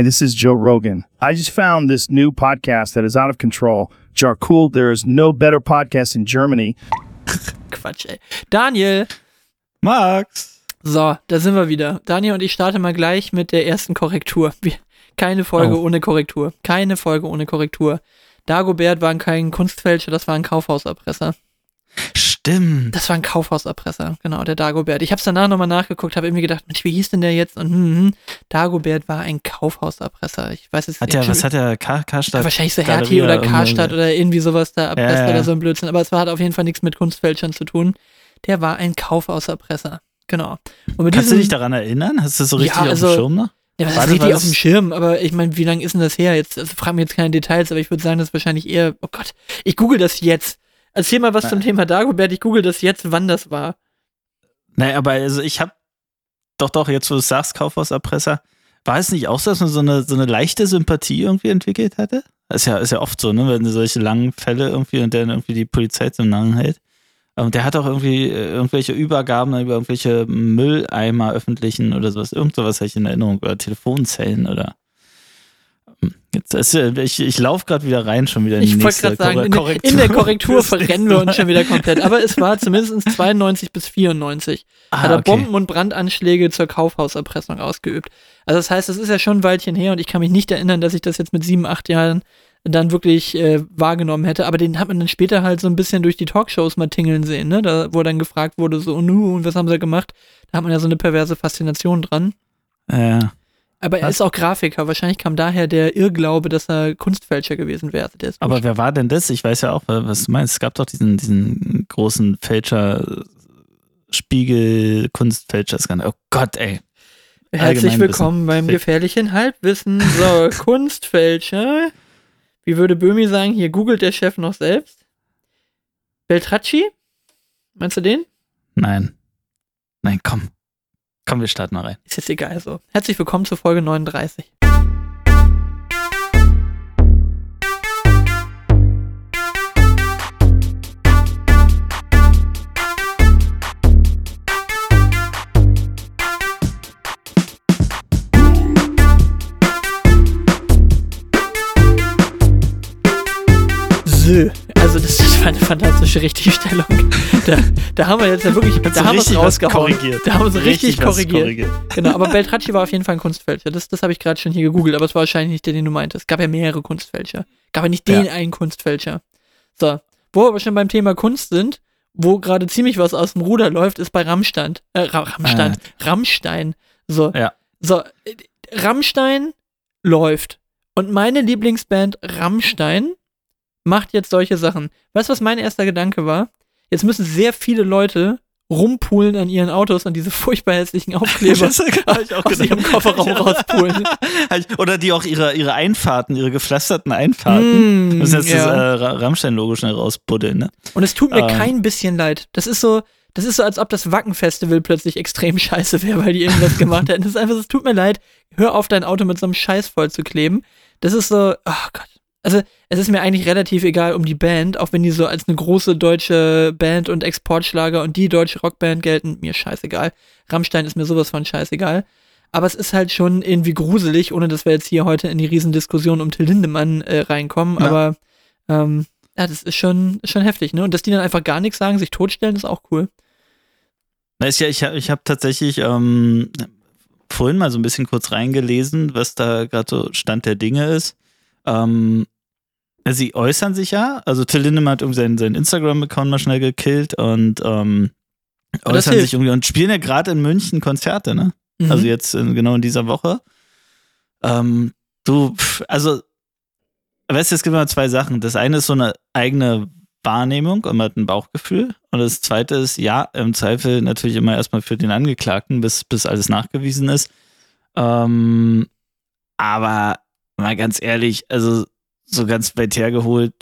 and this is Joe Rogan. I just found this new podcast that is out of control. Jarcool, there is no better podcast in Germany. Quatsch, ey. Daniel, Max. so, da sind wir wieder. Daniel und ich starten mal gleich mit der ersten Korrektur. Wir, keine Folge Oh. ohne Korrektur. Keine Folge ohne Korrektur. Dagobert war kein Kunstfälscher, das war ein Kaufhauserpresser. Stimmt. Das war ein Kaufhauserpresser, genau, der Dagobert. Ich habe es danach nochmal nachgeguckt, habe irgendwie gedacht, Mensch, wie hieß denn der jetzt? Und hm, hm, Dagobert war ein Kaufhauserpresser. Ich weiß es Hat nicht. der, was hat der K Karstadt? Ja, wahrscheinlich so Hertie oder Karstadt oder irgendwie sowas da erpresst Ja, ja. oder so ein Blödsinn. Aber es war, hat auf jeden Fall nichts mit Kunstfälschern zu tun. Der war ein Kaufhauserpresser. Genau. Kannst du dich daran erinnern? Hast du das so Ja, richtig auf also- dem Schirm noch? Ja, War ist das- richtig auf dem das- Schirm? Aber ich meine, wie lange ist denn das her? Jetzt also, frag mir jetzt keine Details, aber ich würde sagen, das ist wahrscheinlich eher, oh Gott, ich google das jetzt. Erzähl mal was zum Thema Dagobert, ich google das jetzt, wann das war. Nee, aber also ich habe doch, doch, jetzt wo du es sagst, Kaufhauserpresser, war es nicht auch so, dass man so eine, so eine leichte Sympathie irgendwie entwickelt hatte? Ist ja, ist ja oft so, ne, wenn solche langen Fälle irgendwie und dann irgendwie die Polizei zum Nahen hält. Und der hat auch irgendwie äh, irgendwelche Übergaben über irgendwelche Mülleimer öffentlichen oder sowas. Irgend sowas habe ich in Erinnerung. Oder Telefonzellen oder. Jetzt ist, ich ich laufe gerade wieder rein, schon wieder in die Ich wollte nächste gerade sagen, in, Korre- in der Korrektur verrennen wir uns schon wieder komplett. Aber es war zumindest 92 bis 94. Ah, hat er okay. Bomben- und Brandanschläge zur Kaufhauserpressung ausgeübt. Also das heißt, das ist ja schon ein Weilchen her und ich kann mich nicht erinnern, dass ich das jetzt mit sieben, acht Jahren dann wirklich äh, wahrgenommen hätte. Aber den hat man dann später halt so ein bisschen durch die Talkshows mal tingeln sehen, ne? Da, wo dann gefragt wurde, so, nu, und was haben sie gemacht? Da hat man ja so eine perverse Faszination dran. Ja. Aber er Was? ist auch Grafiker. Wahrscheinlich kam daher der Irrglaube, dass er Kunstfälscher gewesen wäre. Ist Aber wer war denn das? Ich weiß ja auch, was du meinst. Es gab doch diesen, diesen großen Fälscher, Spiegel, Kunstfälscher-Skandal. Oh Gott, ey. Herzlich Allgemeinwissen. willkommen beim Fick. gefährlichen Halbwissen. So, Kunstfälscher. Wie würde Böhmi sagen, hier googelt der Chef noch selbst. Beltracci? Meinst du den? Nein. Nein, komm. Komm, wir starten mal rein. Ist jetzt egal so. Herzlich willkommen zur Folge 39. fantastische Richtigstellung. Da, da haben wir jetzt ja wirklich, da haben wir es richtig rausgehauen. korrigiert. Da haben wir es richtig, was korrigiert. Genau, aber Beltracci war auf jeden Fall ein Kunstfälscher. Das, das habe ich gerade schon hier gegoogelt, aber es war wahrscheinlich nicht der, den du meintest. Es gab ja mehrere Kunstfälscher. Gab ja nicht den Ja. einen Kunstfälscher. So, wo wir aber schon beim Thema Kunst sind, wo gerade ziemlich was aus dem Ruder läuft, ist bei Rammstein. Äh, Ra Rammstein. Rammstein. So. Ja. So, äh, Rammstein läuft. Und meine Lieblingsband Rammstein macht jetzt solche Sachen. Weißt du, was mein erster Gedanke war? Jetzt müssen sehr viele Leute rumpulen an ihren Autos an diese furchtbar hässlichen Aufkleber Das hab ich auch aus ihrem. Kofferraum rauspulen. Oder die auch ihre, ihre Einfahrten, ihre gepflasterten Einfahrten. Mm, das ist jetzt ja. das äh, Ra- Rammstein-Logo schnell rausbuddeln, ne? Und es tut mir Ähm. kein bisschen leid. Das ist so, das ist so, als ob das Wacken-Festival plötzlich extrem scheiße wäre, weil die irgendwas gemacht hätten. Das ist einfach so, es tut mir leid, hör auf, dein Auto mit so einem Scheiß voll zu kleben. Das ist so, oh Gott. Also, es ist mir eigentlich relativ egal um die Band, auch wenn die so als eine große deutsche Band und Exportschlager und die deutsche Rockband gelten, mir scheißegal. Rammstein ist mir sowas von scheißegal. Aber es ist halt schon irgendwie gruselig, ohne dass wir jetzt hier heute in die Riesendiskussion um Till Lindemann äh, reinkommen. Ja. Aber ähm, ja, das ist schon, ist schon heftig, ne? Und dass die dann einfach gar nichts sagen, sich totstellen, ist auch cool. Na, ist ja, ich habe ich hab tatsächlich ähm, vorhin mal so ein bisschen kurz reingelesen, was da gerade so Stand der Dinge ist. Ähm, sie äußern sich ja, also Till Lindemann hat irgendwie seinen, seinen Instagram-Account mal schnell gekillt und ähm, äußern sich irgendwie und spielen ja gerade in München Konzerte, ne? Mhm. Also jetzt in, genau in dieser Woche. Ähm, du, pf, also, weißt du, es gibt immer zwei Sachen. Das eine ist so eine eigene Wahrnehmung und man hat ein Bauchgefühl. Und das zweite ist, ja, im Zweifel natürlich immer erstmal für den Angeklagten, bis, bis alles nachgewiesen ist. Ähm, aber mal ganz ehrlich, also so ganz weit hergeholt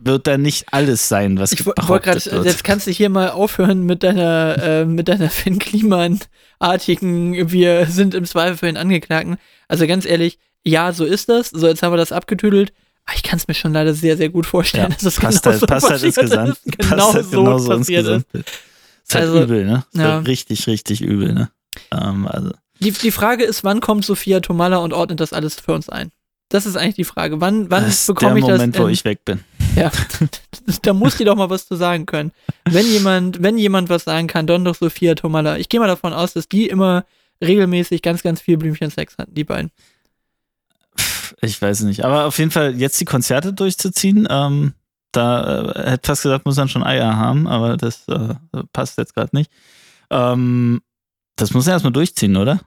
wird da nicht alles sein, was ich wollte gerade, jetzt kannst du hier mal aufhören mit deiner, äh, mit deiner Finn Kliman-artigen, wir sind im Zweifel für den Angeklagten. Also ganz ehrlich, ja, so ist das. So, jetzt haben wir das abgetüdelt. Aber ich kann es mir schon leider sehr, sehr gut vorstellen, Ja, dass es passt genau halt, so passt halt passiert Gesamt. ist. Genau passt halt so genauso ins passiert ist. Ist halt Also, übel, ne? Ist ja. halt richtig, richtig übel, ne? Ähm, also. Die, die Frage ist, wann kommt Sophia Tomalla und ordnet das alles für uns ein? Das ist eigentlich die Frage. Wann, wann das ist bekomme der ich Moment, das? wo in- ich weg bin. Ja, da muss die doch mal was zu sagen können. Wenn jemand, wenn jemand was sagen kann, dann doch Sophia Tomalla. Ich gehe mal davon aus, dass die immer regelmäßig ganz, ganz viel Blümchen-Sex hatten, die beiden. Ich weiß nicht. Aber auf jeden Fall jetzt die Konzerte durchzuziehen, ähm, da äh, hätte fast gesagt, muss man schon Eier haben, aber das äh, passt jetzt gerade nicht. Ähm, das muss er erstmal durchziehen, oder?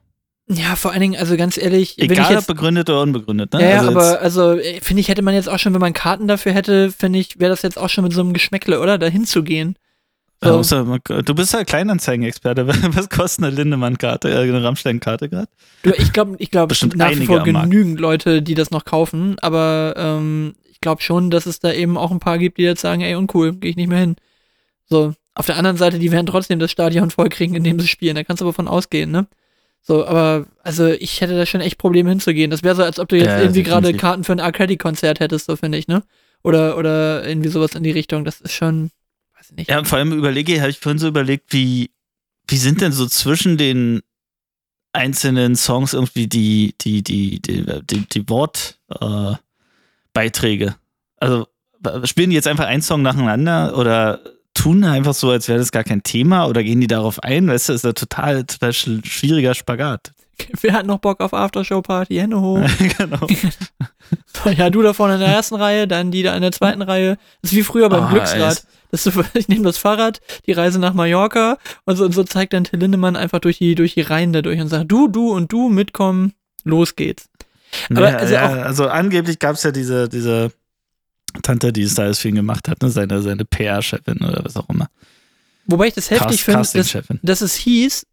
Ja, vor allen Dingen, also ganz ehrlich, Egal ob jetzt, begründet oder unbegründet, ne? ja, also aber also äh, finde ich, hätte man jetzt auch schon, wenn man Karten dafür hätte, finde ich, wäre das jetzt auch schon mit so einem Geschmäckle, oder? Da hinzugehen. So. du bist ja Kleinanzeigenexperte. Was kostet eine Lindemann-Karte, äh, eine Rammstein-Karte gerade? Ich glaube, ich glaube nach wie vor genügend Leute, die das noch kaufen, aber ähm, ich glaube schon, dass es da eben auch ein paar gibt, die jetzt sagen, ey, uncool, gehe ich nicht mehr hin. So, auf der anderen Seite, die werden trotzdem das Stadion vollkriegen, indem sie spielen. Da kannst du aber von ausgehen, ne? So, aber also ich hätte da schon echt Probleme hinzugehen. Das wäre so, als ob du jetzt Ja, irgendwie gerade. Karten für ein Arcady-Konzert hättest, so finde ich, ne? Oder, oder irgendwie sowas in die Richtung. Das ist schon, weiß ich nicht. Ja, vor allem überlege, habe ich vorhin so überlegt, wie, wie sind denn so zwischen den einzelnen Songs irgendwie die, die, die, die, die, die Wortbeiträge? Äh, also spielen die jetzt einfach einen Song nacheinander oder tun einfach so, als wäre das gar kein Thema oder gehen die darauf ein? Weißt du, ist ein total, total sch- schwieriger Spagat. Wer hat noch Bock auf Aftershow-Party? Hände hoch. genau. So, ja, du da vorne in der ersten Reihe, dann die da in der zweiten Reihe. Das ist wie früher beim Ah, Glücksrad. Das ist ich nehme das Fahrrad, die Reise nach Mallorca und so, und so zeigt dann Till Lindemann einfach durch die, durch die Reihen da durch und sagt, du, du und du mitkommen, los geht's. Aber ja, also ja, also angeblich gab es ja diese, diese Tante, die es da alles für ihn gemacht hat, ne? seine, seine PR-Chefin oder was auch immer. Wobei ich das heftig finde, dass, dass es hieß,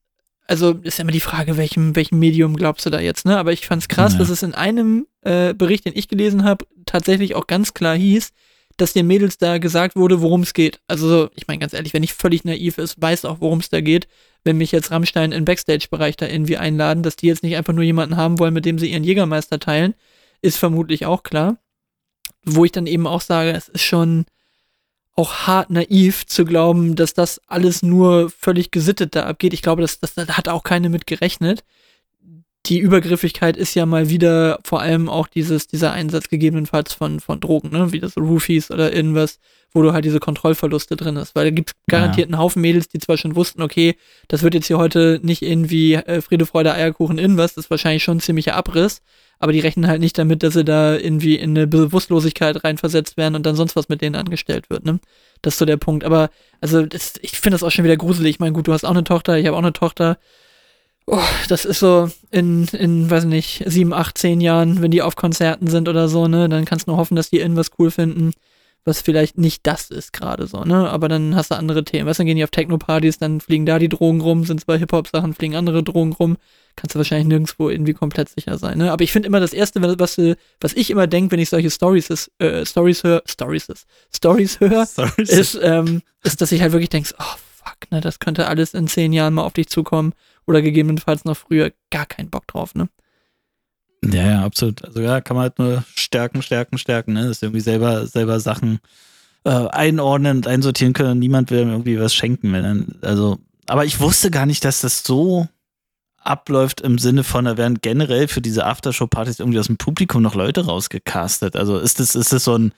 also ist ja immer die Frage, welchem, welchem Medium glaubst du da jetzt, ne? Aber ich fand's krass, Ja. dass es in einem äh, Bericht, den ich gelesen habe, tatsächlich auch ganz klar hieß, dass den Mädels da gesagt wurde, worum es geht. Also, so, ich meine, ganz ehrlich, wenn ich völlig naiv ist, weiß auch, worum es da geht. Wenn mich jetzt Rammstein im Backstage-Bereich da irgendwie einladen, dass die jetzt nicht einfach nur jemanden haben wollen, mit dem sie ihren Jägermeister teilen, ist vermutlich auch klar. Wo ich dann eben auch sage, es ist schon auch hart naiv zu glauben, dass das alles nur völlig gesittet da abgeht. Ich glaube, das, das, da hat auch keine mit gerechnet. Die Übergriffigkeit ist ja mal wieder vor allem auch dieses, dieser Einsatz gegebenenfalls von, von Drogen, ne? wie das Roofies oder irgendwas, wo du halt diese Kontrollverluste drin hast. Weil da gibt garantiert einen Haufen Mädels, die zwar schon wussten, okay, das wird jetzt hier heute nicht irgendwie äh, Friede, Freude, Eierkuchen, irgendwas, das ist wahrscheinlich schon ein ziemlicher Abriss, aber die rechnen halt nicht damit, dass sie da irgendwie in eine Bewusstlosigkeit reinversetzt werden und dann sonst was mit denen angestellt wird, ne? Das ist so der Punkt. Aber, also, das, ich finde das auch schon wieder gruselig. Ich meine, gut, du hast auch eine Tochter, ich habe auch eine Tochter. Oh, das ist so in, in, weiß nicht, sieben, acht, zehn Jahren, wenn die auf Konzerten sind oder so, ne, dann kannst du nur hoffen, dass die irgendwas cool finden, was vielleicht nicht das ist gerade so, ne, aber dann hast du andere Themen. Weißt du, dann gehen die auf Techno-Partys, dann fliegen da die Drogen rum, sind zwei Hip-Hop-Sachen, fliegen andere Drogen rum. Kannst du wahrscheinlich nirgendwo irgendwie komplett sicher sein, ne. Aber ich finde immer das Erste, was, was ich immer denke, wenn ich solche Stories, ist, äh, Stories höre, Stories ist, Stories höre, ist, ähm, ist, dass ich halt wirklich denke, oh fuck, ne, das könnte alles in zehn Jahren mal auf dich zukommen oder gegebenenfalls noch früher gar keinen Bock drauf, ne? Ja, ja, absolut. Also ja, kann man halt nur stärken, stärken, stärken, ne? Dass irgendwie selber, selber Sachen äh, einordnen und einsortieren können und niemand will irgendwie was schenken. Wenn dann, also, aber ich wusste gar nicht, dass das so abläuft im Sinne von, da werden generell für diese Aftershow-Partys irgendwie aus dem Publikum noch Leute rausgecastet. Also ist das, ist das so ein,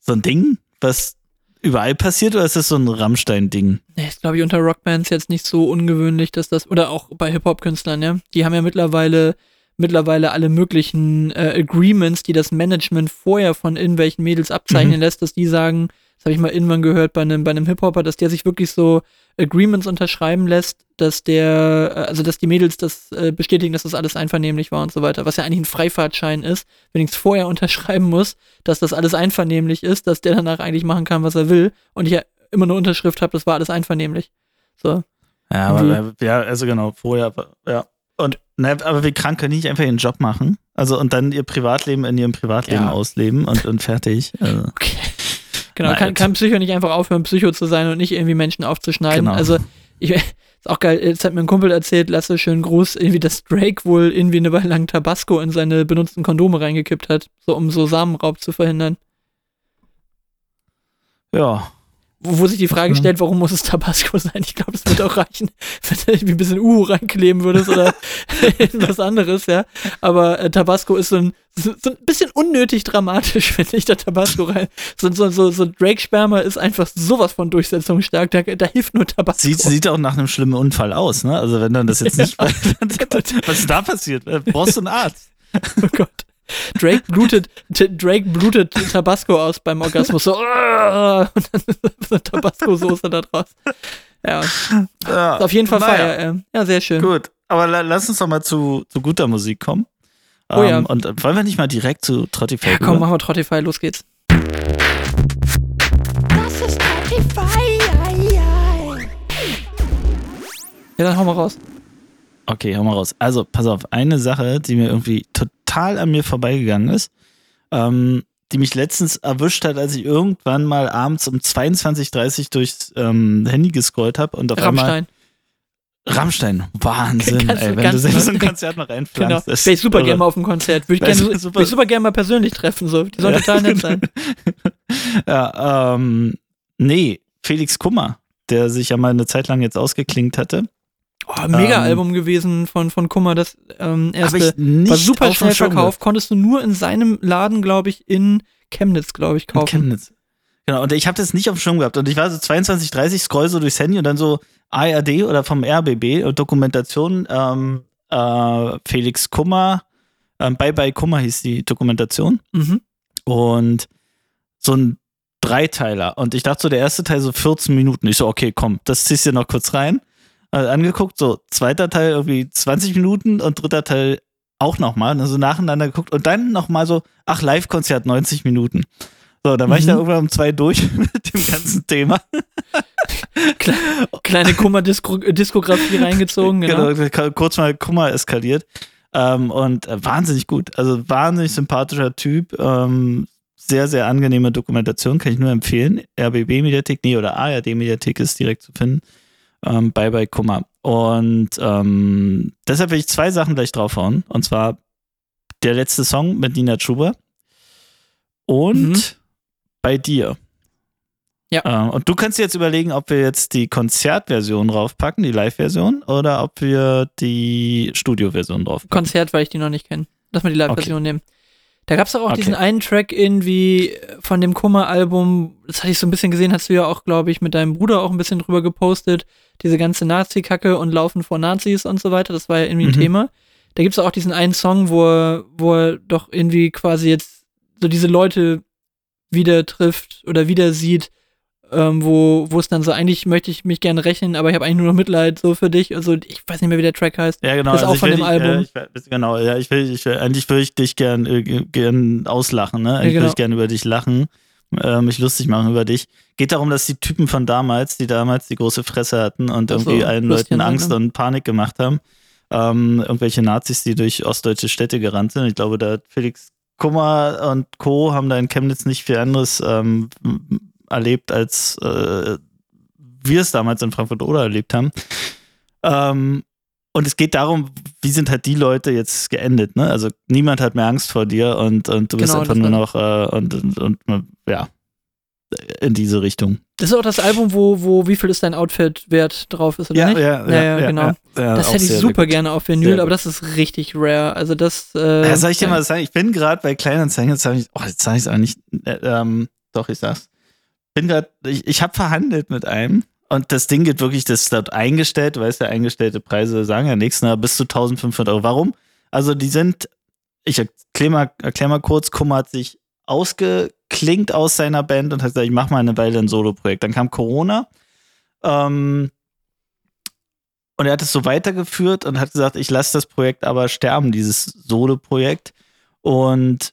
so ein Ding, was überall passiert oder ist das so ein Rammstein-Ding? Nee, ist, glaube ich, unter Rockbands jetzt nicht so ungewöhnlich, dass das, oder auch bei Hip-Hop-Künstlern, ja. Die haben ja mittlerweile, mittlerweile alle möglichen äh, Agreements, die das Management vorher von irgendwelchen Mädels abzeichnen Mhm. lässt, dass die sagen, das habe ich mal irgendwann gehört bei einem, bei einem Hip-Hopper, dass der sich wirklich so Agreements unterschreiben lässt, dass der, äh, also dass die Mädels das äh, bestätigen, dass das alles einvernehmlich war und so weiter, was ja eigentlich ein Freifahrtschein ist, wenn ich es vorher unterschreiben muss, dass das alles einvernehmlich ist, dass der danach eigentlich machen kann, was er will und ich ja immer eine Unterschrift habe, das war alles einvernehmlich. So. Ja, aber ja, also genau, vorher, ja. Und ne, aber wie krank können die nicht einfach ihren Job machen? Also und dann ihr Privatleben in ihrem Privatleben Ja. ausleben und, und fertig. Also, Okay. Genau, Na, kann, kann Psycho nicht einfach aufhören, Psycho zu sein und nicht irgendwie Menschen aufzuschneiden. Genau. Also, ich, ist auch geil, jetzt hat mir ein Kumpel erzählt, Lasse, schön Gruß, irgendwie, dass Drake wohl irgendwie eine Weile lang Tabasco in seine benutzten Kondome reingekippt hat, so um so Samenraub zu verhindern. ja. Wo, wo sich die Frage stellt, warum muss es Tabasco sein? Ich glaube, es wird auch reichen, wenn du irgendwie ein bisschen Uhu reinkleben würdest oder was anderes, ja. Aber äh, Tabasco ist so ein, so, so ein bisschen unnötig dramatisch, finde ich, der Tabasco rein. So, so, so, so Drake-Sperma ist einfach sowas von durchsetzungsstark, da, da hilft nur Tabasco. Sieht, sieht auch nach einem schlimmen Unfall aus, ne? Also wenn dann das jetzt nicht, was ist da passiert? Brauchst du einen Arzt? Oh Gott. Drake blutet, Drake blutet Tabasco aus beim Orgasmus. So, und dann ist so Tabasco-Soße da draus. Ja, ist Ja, auf jeden Fall naja. Feier. Ja. ja, sehr schön. Gut, aber la lass uns doch mal zu, zu guter Musik kommen. Oh ja. Und äh, wollen wir nicht mal direkt zu Trottify Ja, komm, machen wir Trottify, los geht's. Das ist ai. Ja, dann hau mal raus. Okay, hau mal raus. Also, pass auf, eine Sache, die mir irgendwie total an mir vorbeigegangen ist, ähm, die mich letztens erwischt hat, als ich irgendwann mal abends um 22.30 Uhr durchs ähm, Handy gescrollt habe und auf einmal Rammstein. Rammstein, Wahnsinn, Ganz- ey, wenn du selbst so ein lustig. Konzert noch Genau. reinpflanzt. das Wäre ich super gerne mal auf dem Konzert. Würde ich gerne super- super gerne mal persönlich treffen. So. Die sollen Ja. total nett sein. ja, ähm, nee, Felix Kummer, der sich ja mal eine Zeit lang jetzt ausgeklingt hatte. Oh, mega Ähm, Album gewesen von, von Kummer. Das ähm, erste war super schnell verkauft. Konntest du nur in seinem Laden, glaube ich, in Chemnitz, glaube ich, In kaufen. Chemnitz. Genau, und ich habe das nicht auf dem Schirm gehabt. Und ich war so 22, 30, scroll so durchs Handy und dann so ARD oder vom RBB und Dokumentation ähm, äh, Felix Kummer, ähm, Bye Bye Kummer hieß die Dokumentation. Mhm. Und so ein Dreiteiler. Und ich dachte so, der erste Teil so 14 Minuten. Ich so, okay, komm, das ziehst du noch kurz rein. Äh, angeguckt, so zweiter Teil irgendwie 20 Minuten und dritter Teil auch nochmal. Also nacheinander geguckt und dann nochmal so, ach, Live-Konzert 90 Minuten. So, dann war ich Mhm. da irgendwann um zwei durch mit dem ganzen Thema. Kleine Kummer-Diskografie reingezogen. Genau. Genau, kurz mal Kummer eskaliert. Ähm, und äh, wahnsinnig gut. Also wahnsinnig sympathischer Typ. Ähm, sehr, sehr angenehme Dokumentation, kann ich nur empfehlen. RBB-Mediathek, nee, oder ARD-Mediathek ist direkt zu finden. Ähm, bye bye Kummer. Und ähm, deshalb will ich zwei Sachen gleich draufhauen. Und zwar der letzte Song mit Nina Schuber und Mhm. bei dir. Ja. Ähm, und du kannst dir jetzt überlegen, ob wir jetzt die Konzertversion draufpacken, die Live-Version, oder ob wir die Studio-Version draufpacken. Konzert, weil ich die noch nicht kenne. Lass mal die Live-Version nehmen. Da gab es auch Okay. diesen einen Track irgendwie von dem Kummer-Album, das hatte ich so ein bisschen gesehen, hast du ja auch, glaube ich, mit deinem Bruder auch ein bisschen drüber gepostet, diese ganze Nazi-Kacke und Laufen vor Nazis und so weiter, das war ja irgendwie ein Mhm. Thema. Da gibt es auch diesen einen Song, wo er, wo er doch irgendwie quasi jetzt so diese Leute wieder trifft oder wieder sieht, ähm, wo, wo es dann so, eigentlich möchte ich mich gerne rechnen, aber ich habe eigentlich nur noch Mitleid so für dich. Also ich weiß nicht mehr, wie der Track heißt. Ja, genau. Das ist auch ich von dem dich, Album. Äh, ich, genau, ja, ich will, ich will, eigentlich würde ich dich gern, äh, gern auslachen, ne? Eigentlich genau. würde ich gern über dich lachen, äh, mich lustig machen über dich. Geht darum, dass die Typen von damals, die damals die große Fresse hatten und Ach so, irgendwie allen Würstchen Leuten Angst sein, und Panik gemacht haben, ähm, irgendwelche Nazis, die durch ostdeutsche Städte gerannt sind. Ich glaube, da hat Felix Kummer und Co. haben da in Chemnitz nicht viel anderes ähm, erlebt, als äh, wir es damals in Frankfurt oder erlebt haben. Ähm, und es geht darum, wie sind halt die Leute jetzt geendet, ne? Also niemand hat mehr Angst vor dir und, und du bist Genau, einfach das nur noch äh, und, und, und ja, in diese Richtung. Das ist auch das Album, wo, wo wie viel ist dein Outfit wert drauf ist, oder nicht? ja, ja, genau. ja, das hätte ich super gut. gerne auf Vinyl, aber das ist richtig rare. Also das. Äh, Ja, soll ich dir mal sagen, ich bin gerade bei Kleinanzeigen, jetzt sage ich, oh, jetzt sage ich es auch nicht, äh, ähm, doch, ich sag's. Bin gerade, ich, ich habe verhandelt mit einem und das Ding geht wirklich, das ist dort eingestellt, weißt ja, eingestellte Preise sagen ja nichts, na, bis zu 1500 Euro. Warum? Also die sind, ich erklär mal, erklär mal kurz, Kummer hat sich ausgeklingt aus seiner Band und hat gesagt, ich mache mal eine Weile ein Solo-Projekt. Dann kam Corona ähm, und er hat es so weitergeführt und hat gesagt, ich lasse das Projekt aber sterben, dieses Solo-Projekt. Und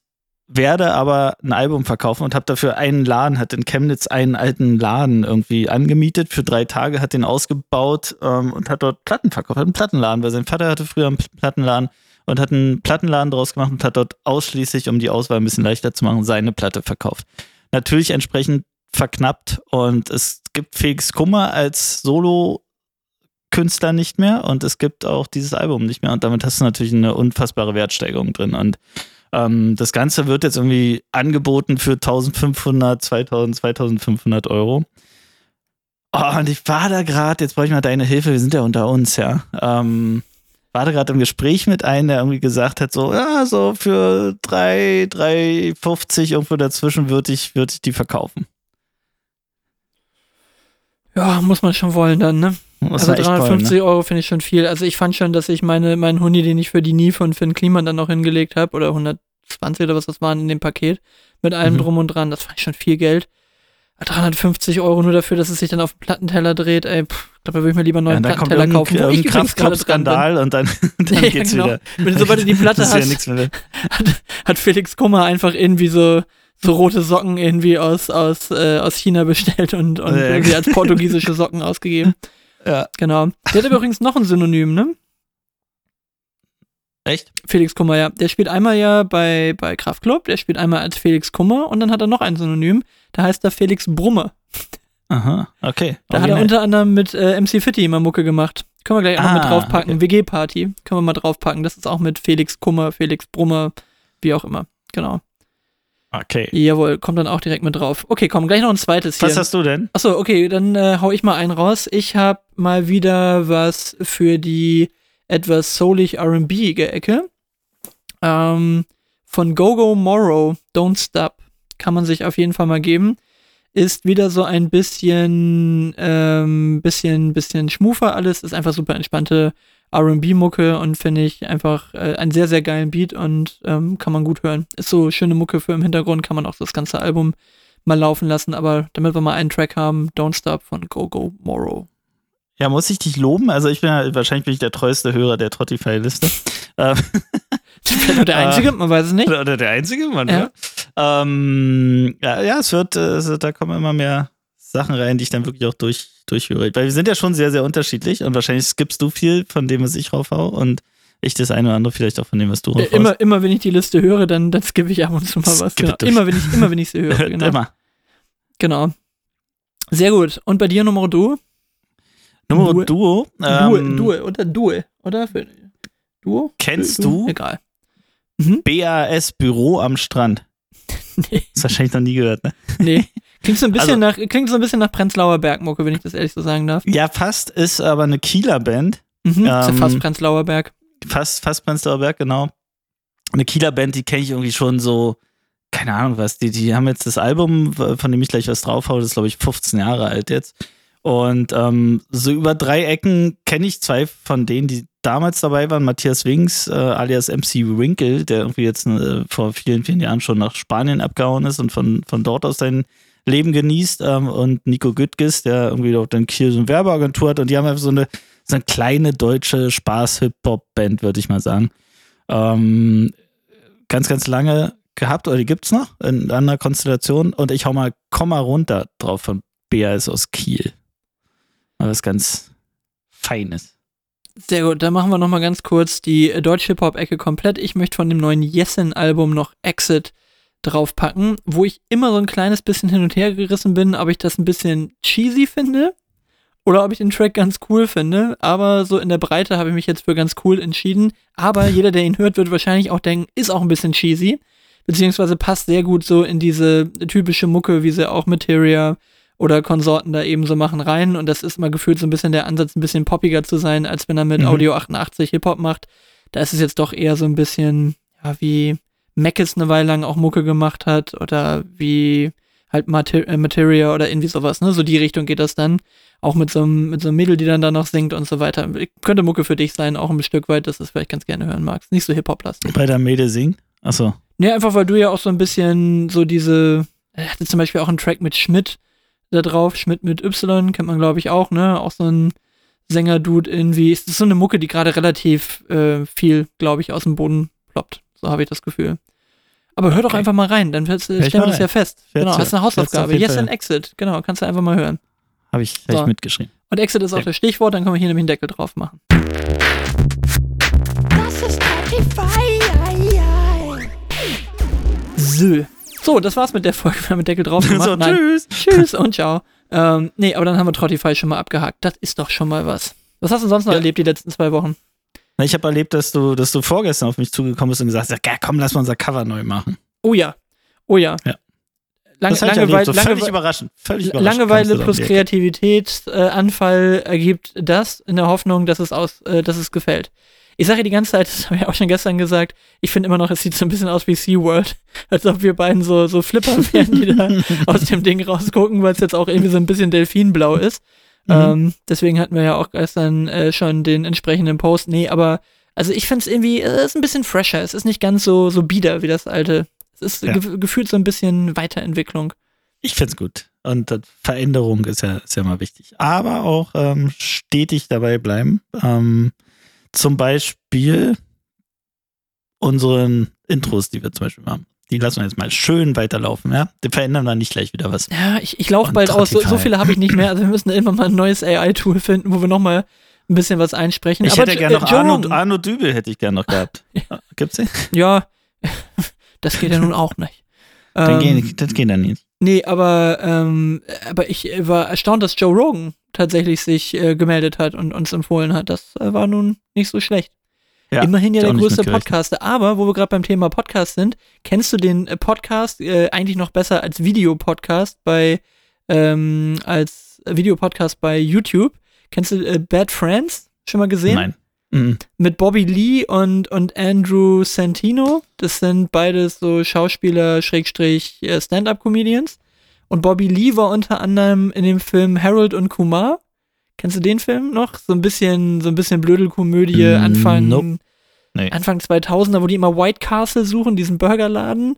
werde aber ein Album verkaufen und habe dafür einen Laden, hat in Chemnitz einen alten Laden irgendwie angemietet für drei Tage, hat den ausgebaut ähm, und hat dort Platten verkauft, hat einen Plattenladen, weil sein Vater hatte früher einen Plattenladen und hat einen Plattenladen draus gemacht und hat dort ausschließlich, um die Auswahl ein bisschen leichter zu machen, seine Platte verkauft. Natürlich entsprechend verknappt und es gibt Felix Kummer als Solo Künstler nicht mehr und es gibt auch dieses Album nicht mehr und damit hast du natürlich eine unfassbare Wertsteigerung drin und ähm, das Ganze wird jetzt irgendwie angeboten für 1500, 2000, 2500 Euro. Oh, und ich war da gerade, jetzt brauche ich mal deine Hilfe, wir sind ja unter uns, ja. Ähm, war da gerade im Gespräch mit einem, der irgendwie gesagt hat, so, ja, so für 3, 3,50 irgendwo dazwischen würde ich, würd ich die verkaufen. Ja, muss man schon wollen dann, ne? Muss also man echt wollen, 350 ne? Euro finde ich schon viel. Also ich fand schon, dass ich meine, meinen Huni, den ich für die Nie von Finn Kliman dann noch hingelegt habe, oder 120 oder was das waren in dem Paket, mit allem Mhm. drum und dran, das fand ich schon viel Geld. 350 Euro nur dafür, dass es sich dann auf den Plattenteller dreht, ey, pff, ich glaube, da würde ich mir lieber einen Ja, neuen kommt Plattenteller kaufen. Wo ich übrigens gerade. Kraftclub-Skandal und dann, dann Ja, geht's genau. wieder. Wenn du, sobald du die Platte ja hast, mehr. hat, hat Felix Kummer einfach irgendwie so, so rote Socken irgendwie aus, aus, äh, aus China bestellt und, und Ja, irgendwie als portugiesische Socken ausgegeben. Ja. Genau. Der hat übrigens noch ein Synonym, ne? Echt? Felix Kummer, ja. Der spielt einmal ja bei, bei Kraftklub, der spielt einmal als Felix Kummer und dann hat er noch ein Synonym, da heißt er Felix Brumme. Aha, okay. Da hat er unter anderem mit äh, MC Fitti immer Mucke gemacht. Können wir gleich auch noch mit Ah, draufpacken. WG-Party können wir mal draufpacken. Das ist auch mit Felix Kummer, Felix Brumme, wie auch immer. Genau. Okay. Jawohl, kommt dann auch direkt mit drauf. Okay, komm, gleich noch ein zweites hier. Was hast du denn? Achso, okay, dann äh, hau ich mal einen raus. Ich habe mal wieder was für die etwas soulig R&B-ige Ecke. Ähm, von Gogo Morrow, Don't Stop. Kann man sich auf jeden Fall mal geben. Ist wieder so ein bisschen, ähm, bisschen, bisschen schmufer alles. Ist einfach super entspannte R&B-Mucke und finde ich einfach äh, einen sehr, sehr geilen Beat und ähm, kann man gut hören. Ist so schöne Mucke für im Hintergrund, kann man auch das ganze Album mal laufen lassen, aber damit wir mal einen Track haben, Don't Stop von Go Go Morrow. Ja, muss ich dich loben? Also ich bin ja, wahrscheinlich bin ich der treueste Hörer der Trottify-Liste. Ähm, nur der Äh, Einzige, man weiß es nicht. Oder der einzige Mann, Ja. ja. Ähm, ja, ja, es wird, äh, da kommen immer mehr Sachen rein, die ich dann wirklich auch durch, durchhöre. Weil wir sind ja schon sehr, sehr unterschiedlich und wahrscheinlich skippst du viel von dem, was ich raufhau und ich das eine oder andere vielleicht auch von dem, was du Äh, raufhaust. immer, immer wenn ich die Liste höre, dann, dann skippe ich ab und zu mal was. Genau. Immer, wenn ich, immer wenn ich sie höre. Genau. Immer. genau. Sehr gut. Und bei dir Nummer du? Nummer Duo. Duo. Duo, Ähm, Duo oder Duo, oder? Duo? Kennst Duo? du? Egal. BAS Büro am Strand. Nee, Das wahrscheinlich noch nie gehört, ne? nee. Klingt so ein bisschen Also- nach, klingt so ein bisschen nach Prenzlauer Bergmucke, wenn ich das ehrlich so sagen darf. Ja, fast ist aber eine Kieler Band. Mhm. Ähm, fast Prenzlauer Berg. Fast, fast Prenzlauer Berg, genau. Eine Kieler Band, die kenne ich irgendwie schon so, keine Ahnung was, die, die haben jetzt das Album, von dem ich gleich was draufhaue, das ist glaube ich 15 Jahre alt jetzt. Und ähm, so über drei Ecken kenne ich zwei von denen, die damals dabei waren. Matthias Wings, äh, alias MC Winkle, der irgendwie jetzt äh, vor vielen, vielen Jahren schon nach Spanien abgehauen ist und von, von dort aus sein Leben genießt. Ähm, und Nico Güttges, der irgendwie dort dann hier so eine Werbeagentur hat. Und die haben einfach so eine, so eine kleine deutsche Spaß-Hip-Hop-Band, würde ich mal sagen. Ähm, ganz, ganz lange gehabt, oder die gibt's noch in einer Konstellation. Und ich hau mal Komma runter drauf von BAS aus Kiel. Aber was ganz Feines. Sehr gut, dann machen wir nochmal ganz kurz die äh, Deutsch-Hip-Hop-Ecke komplett. Ich möchte von dem neuen Yesin-Album noch Exit draufpacken, wo ich immer so ein kleines bisschen hin und her gerissen bin, ob ich das ein bisschen cheesy finde oder ob ich den Track ganz cool finde. Aber so in der Breite habe ich mich jetzt für ganz cool entschieden. Aber jeder, der ihn hört, wird wahrscheinlich auch denken, ist auch ein bisschen cheesy. Beziehungsweise passt sehr gut so in diese typische Mucke, wie sie auch Materia oder Konsorten da eben so machen rein. Und das ist mal gefühlt so ein bisschen der Ansatz, ein bisschen poppiger zu sein, als wenn er mit Mhm. Audio 88 Hip-Hop macht. Da ist es jetzt doch eher so ein bisschen, ja, wie Mackes eine Weile lang auch Mucke gemacht hat oder wie halt Mater äh, Materia oder irgendwie sowas, ne? So die Richtung geht das dann. Auch mit so einem, mit so einem Mädel, die dann da noch singt und so weiter. Könnte Mucke für dich sein, auch ein Stück weit, dass du es vielleicht ganz gerne hören magst. Nicht so Hip-Hop-lastig. Bei der Mede Sing. Achso. Ja, einfach weil du ja auch so ein bisschen so diese, er hatte zum Beispiel auch einen Track mit Schmidt da drauf, Schmidt mit Y, kennt man glaube ich auch, ne? Auch so ein Sänger-Dude irgendwie. Es ist so eine Mucke, die gerade relativ äh, viel, glaube ich, aus dem Boden ploppt. So habe ich das Gefühl. Aber hör doch Okay. einfach mal rein, dann wir mal das ja fest. Werd's genau, hast eine Hausaufgabe. Yes and Exit, genau, kannst du einfach mal hören. Habe ich, hab So. ich mitgeschrieben. Und Exit ist auch Ja. das Stichwort, dann können wir hier nämlich einen Deckel drauf machen. Das ist Spotify. So. So, das war's mit der Folge. Wir haben den Deckel drauf gemacht. so, Nein. tschüss. Tschüss und ciao. Ähm, nee, aber dann haben wir Trottify schon mal abgehakt. Das ist doch schon mal was. Was hast du sonst noch Ja. erlebt die letzten zwei Wochen? Ich habe erlebt, dass du, dass du vorgestern auf mich zugekommen bist und gesagt hast, ja, komm, lass mal unser Cover neu machen. Oh ja. Oh ja. Ja. Lang, Langeweile. So völlig überraschend. Völlig überraschend Langeweile plus. Kreativität, äh, Anfall ergibt das in der Hoffnung, dass es aus, äh, dass es gefällt. Ich sage ja die ganze Zeit, das habe ich auch schon gestern gesagt, ich finde immer noch, es sieht so ein bisschen aus wie SeaWorld. Als ob wir beiden so, so Flipper wären, die da aus dem Ding rausgucken, weil es jetzt auch irgendwie so ein bisschen delfinblau ist. Mhm. Ähm, deswegen hatten wir ja auch gestern äh, schon den entsprechenden Post. Nee, aber also ich finde es irgendwie, es ist ein bisschen fresher. Es ist nicht ganz so, so bieder wie das alte. Es ist Ja. ge gefühlt so ein bisschen Weiterentwicklung. Ich find's gut. Und äh, Veränderung ist ja, ist ja mal wichtig. Aber auch ähm, stetig dabei bleiben. Ähm, zum Beispiel unseren Intros, die wir zum Beispiel haben. Die lassen wir jetzt mal schön weiterlaufen, ja? Die verändern dann nicht gleich wieder was. Ja, ich, ich laufe bald aus. So, so viele habe ich nicht mehr. Also wir müssen irgendwann mal ein neues AI-Tool finden, wo wir nochmal ein bisschen was einsprechen. Ich Aber hätte gerne noch äh, Arno, Arno Dübel hätte ich gerne noch gehabt. Gibt's den? Ja, das geht ja nun auch nicht. Dann Ähm, gehen, das geht dann nicht. Nee, aber, ähm, aber ich war erstaunt, dass Joe Rogan tatsächlich sich äh, gemeldet hat und uns empfohlen hat. Das äh, war nun nicht so schlecht. Ja, Immerhin ja der größte. Podcaster. Aber wo wir gerade beim Thema Podcast sind, kennst du den äh, Podcast äh, eigentlich noch besser als Videopodcast bei ähm, als Videopodcast bei YouTube? Kennst du äh, Bad Friends? Schon mal gesehen? Nein. Mhm. mit Bobby Lee und, und Andrew Santino. Das sind beides so Schauspieler, Schrägstrich, äh, Stand-Up-Comedians. Und Bobby Lee war unter anderem in dem Film Harold und Kumar. Kennst du den Film noch? So ein bisschen, so ein bisschen Blödelkomödie, Mm, Anfang, nope. Nee. Anfang 2000er, wo die immer White Castle suchen, diesen Burgerladen.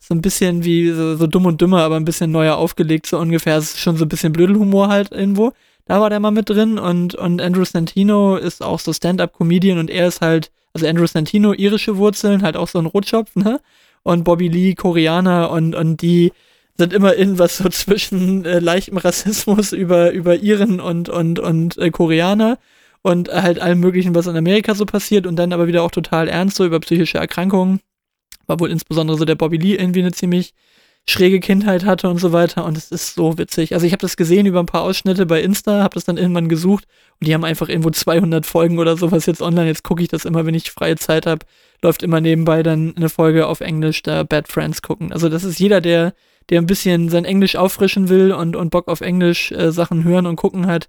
So ein bisschen wie so, so dumm und dümmer, aber ein bisschen neuer aufgelegt, so ungefähr. Es ist schon so ein bisschen Blödelhumor halt irgendwo. Da war der mal mit drin und, und Andrew Santino ist auch so Stand-Up-Comedian und er ist halt, also Andrew Santino, irische Wurzeln, halt auch so ein Rotschopf, ne? Und Bobby Lee, Koreaner und, und die sind immer irgendwas so zwischen äh, leichtem Rassismus über, über Iren und, und, und äh, Koreaner und halt allem möglichen, was in Amerika so passiert und dann aber wieder auch total ernst so über psychische Erkrankungen. War wohl insbesondere so der Bobby Lee irgendwie eine ziemlich schräge Kindheit hatte und so weiter und es ist so witzig. Also ich habe das gesehen über ein paar Ausschnitte bei Insta, habe das dann irgendwann gesucht und die haben einfach irgendwo 200 Folgen oder sowas jetzt online. Jetzt gucke ich das immer, wenn ich freie Zeit habe, läuft immer nebenbei dann eine Folge auf Englisch, da Bad Friends gucken. Also das ist jeder, der der ein bisschen sein Englisch auffrischen will und, und Bock auf Englisch äh, Sachen hören und gucken hat,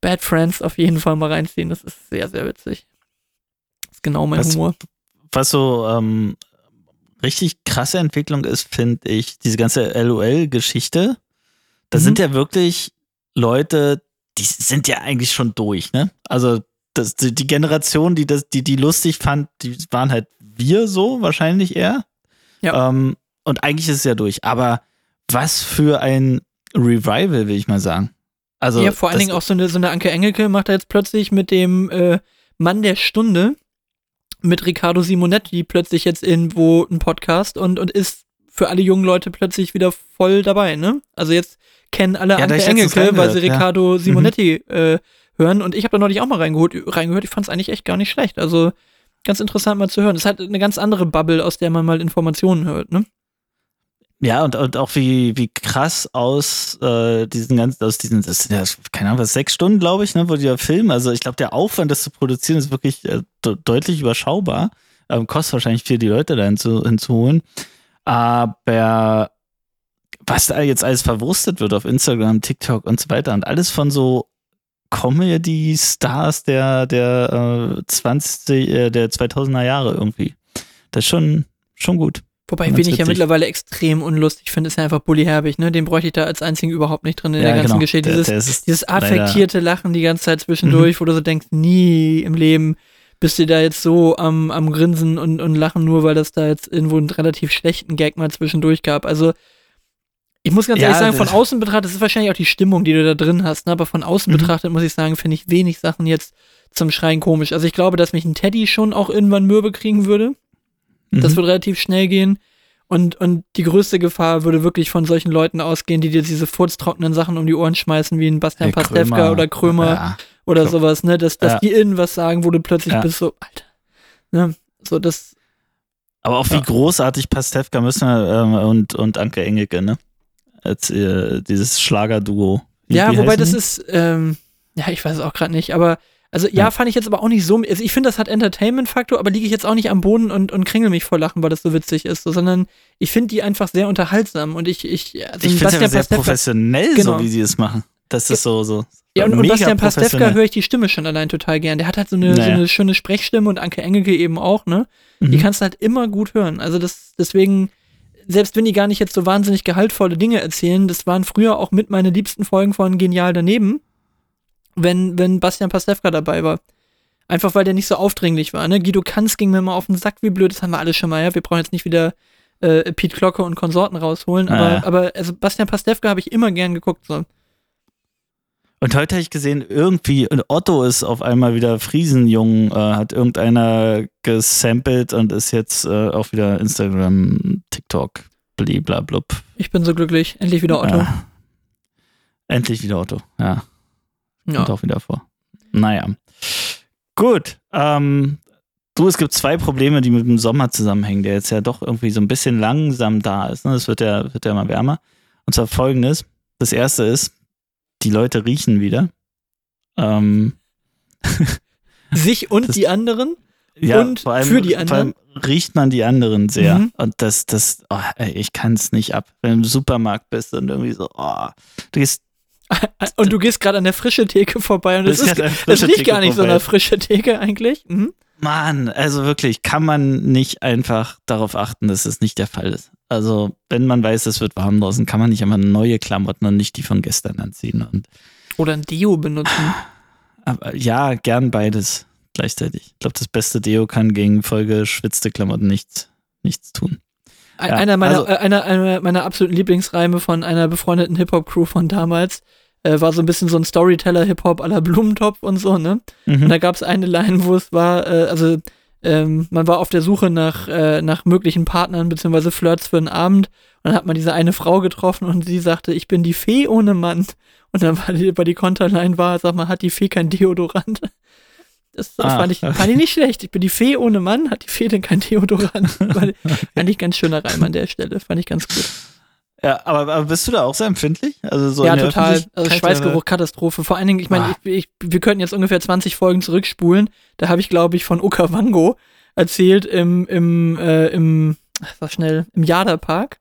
Bad Friends auf jeden Fall mal reinziehen. Das ist sehr, sehr witzig. Das ist genau mein Was- Humor. Was so ähm, richtig krasse Entwicklung ist, finde ich, diese ganze LOL-Geschichte. Da Mhm. sind ja wirklich Leute, die sind ja eigentlich schon durch, ne? Also das, die, die Generation, die das, die, die lustig fand, die waren halt wir so wahrscheinlich eher. Ja. Ähm, und eigentlich ist es ja durch. Aber was für ein Revival, will ich mal sagen. Also ja, vor allen Dingen auch so eine, so eine Anke Engelke macht er jetzt plötzlich mit dem äh, Mann der Stunde, mit Riccardo Simonetti plötzlich jetzt irgendwo ein Podcast und, und ist für alle jungen Leute plötzlich wieder voll dabei, ne? Also jetzt kennen alle Ja, Anke Engelke, weil sie ja. Riccardo Simonetti äh, hören und ich habe da neulich auch mal reingehört, reingehört. ich fand es eigentlich echt gar nicht schlecht. Also ganz interessant mal zu hören. Es hat eine ganz andere Bubble, aus der man mal Informationen hört, ne? Ja, und, und auch wie, wie krass aus äh, diesen ganzen, aus diesen, das sind ja, keine Ahnung, was, sechs Stunden, glaube ich, ne, wo die ja filmen. Also ich glaube, der Aufwand, das zu produzieren, ist wirklich äh, de deutlich überschaubar. Ähm, kostet wahrscheinlich viel, die Leute da hinzu, hinzuholen. Aber was da jetzt alles verwurstet wird auf Instagram, TikTok und so weiter und alles von so Comedy-Stars der, der äh, 20, äh, der 2000er Jahre irgendwie. Das ist schon, schon gut. Wobei, wen ich ja mittlerweile extrem unlustig finde, ist ja einfach Bully Herbig, ne? Den bräuchte ich da als einzigen überhaupt nicht drin in der ganzen Geschichte. Der, Dieses, der ist, dieses affektierte Lachen die ganze Zeit zwischendurch, Mhm. wo du so denkst, nie im Leben bist du da jetzt so am, am Grinsen und, und Lachen, nur weil das da jetzt irgendwo einen relativ schlechten Gag mal zwischendurch gab. Also, ich muss ganz Ja, ehrlich sagen, von außen betrachtet, das ist wahrscheinlich auch die Stimmung, die du da drin hast, ne? aber von außen Mhm. betrachtet, muss ich sagen, finde ich wenig Sachen jetzt zum Schreien komisch. Also, ich glaube, dass mich ein Teddy schon auch irgendwann mürbe kriegen würde. Das Mhm. wird relativ schnell gehen. Und, und die größte Gefahr würde wirklich von solchen Leuten ausgehen, die dir diese furztrockenen Sachen um die Ohren schmeißen, wie ein Bastian Pastewka oder Krömer Ja. oder Krömer. sowas, ne? Dass, dass Ja. die irgendwas sagen, wo du plötzlich Ja. bist so, Alter. Ne? So, das, Aber auch wie großartig Pastewka müssen ähm, und, und Anke Engelke, ne? Als äh, dieses Schlagerduo. Wie- ja, wie wobei das die? ist, ähm, ja, ich weiß es auch gerade nicht, aber Also ja, Ja. fand ich jetzt aber auch nicht so. Also ich finde, das hat Entertainment-Faktor, aber liege ich jetzt auch nicht am Boden und, und kringel mich vor Lachen, weil das so witzig ist, so, sondern ich finde die einfach sehr unterhaltsam und ich, ich, also Ich finde es ja sehr Pastewka- professionell, Genau. so wie sie es machen. Das ist so, so. Ja, und, und Bastian Pastewka höre ich die Stimme schon allein total gern. Der hat halt so eine, so Naja. eine schöne Sprechstimme und Anke Engelke eben auch, ne? Die Mhm. kannst du halt immer gut hören. Also das, deswegen, selbst wenn die gar nicht jetzt so wahnsinnig gehaltvolle Dinge erzählen, das waren früher auch mit meine liebsten Folgen von Genial daneben, wenn, wenn Bastian Pastewka dabei war. Einfach weil der nicht so aufdringlich war, ne? Guido Kanz ging mir immer auf den Sack, wie blöd, das haben wir alle schon mal, ja? Wir brauchen jetzt nicht wieder äh, Pete Glocke und Konsorten rausholen, aber, Ah. aber also Bastian Pastewka habe ich immer gern geguckt, so. Und heute habe ich gesehen, irgendwie, und Otto ist auf einmal wieder Friesenjung, äh, hat irgendeiner gesampelt und ist jetzt äh, auch wieder Instagram, TikTok, bliblablub. Ich bin so glücklich. Endlich wieder Otto. Ja. Endlich wieder Otto, ja. Ja. Kommt auch wieder vor. Naja. Gut. Ähm, du, es gibt zwei Probleme, die mit dem Sommer zusammenhängen, der jetzt ja doch irgendwie so ein bisschen langsam da ist. Ne? Es wird ja, wird ja immer wärmer. Und zwar folgendes. Das erste ist, die Leute riechen wieder. Ähm, Sich und Das- die anderen? ja, Und vor allem, für die Vor allem riecht man die anderen sehr. Mhm. Und das, das, oh, ey, ich kann es nicht ab. Wenn du im Supermarkt bist und irgendwie so, oh, du gehst, Und du gehst gerade an der frische Theke vorbei und es bist ist, riecht Theke gar nicht so vorbei. eine frische Theke eigentlich. Mhm. Mann, also wirklich, kann man nicht einfach darauf achten, dass es nicht der Fall ist. Also, wenn man weiß, es wird warm draußen, kann man nicht immer neue Klamotten und nicht die von gestern anziehen. Und, Oder ein Deo benutzen. aber ja, gern beides gleichzeitig. Ich glaube, das beste Deo kann gegen vollgeschwitzte Klamotten nichts, nichts tun. Ein- Ja, einer, meiner, also- äh, einer, einer meiner absoluten Lieblingsreime von einer befreundeten Hip-Hop-Crew von damals äh, war so ein bisschen so ein Storyteller-Hip-Hop aller Blumentopf und so, ne? Und Mhm. da gab es eine Line, wo es war, äh, also ähm, man war auf der Suche nach, äh, nach möglichen Partnern beziehungsweise Flirts für einen Abend und dann hat man diese eine Frau getroffen und sie sagte, ich bin die Fee ohne Mann. Und dann war die, die Konterline war, sag mal, hat die Fee kein Deodorant? Das äh, Ah. fand, ich, fand ich nicht schlecht. Ich bin die Fee ohne Mann, hat die Fee denn kein Deodorant? Fand ich- ganz schöner Reim an der Stelle, fand ich ganz gut. Ja, aber, aber bist du da auch so empfindlich? Also so ja, total. Also Schweißgeruch, Katastrophe. Vor allen Dingen, ich meine, Ah. ich, ich, wir könnten jetzt ungefähr 20 Folgen zurückspulen. Da habe ich, glaube ich, von Okavango erzählt im, im, äh, im, sag schnell, im Jada-Park,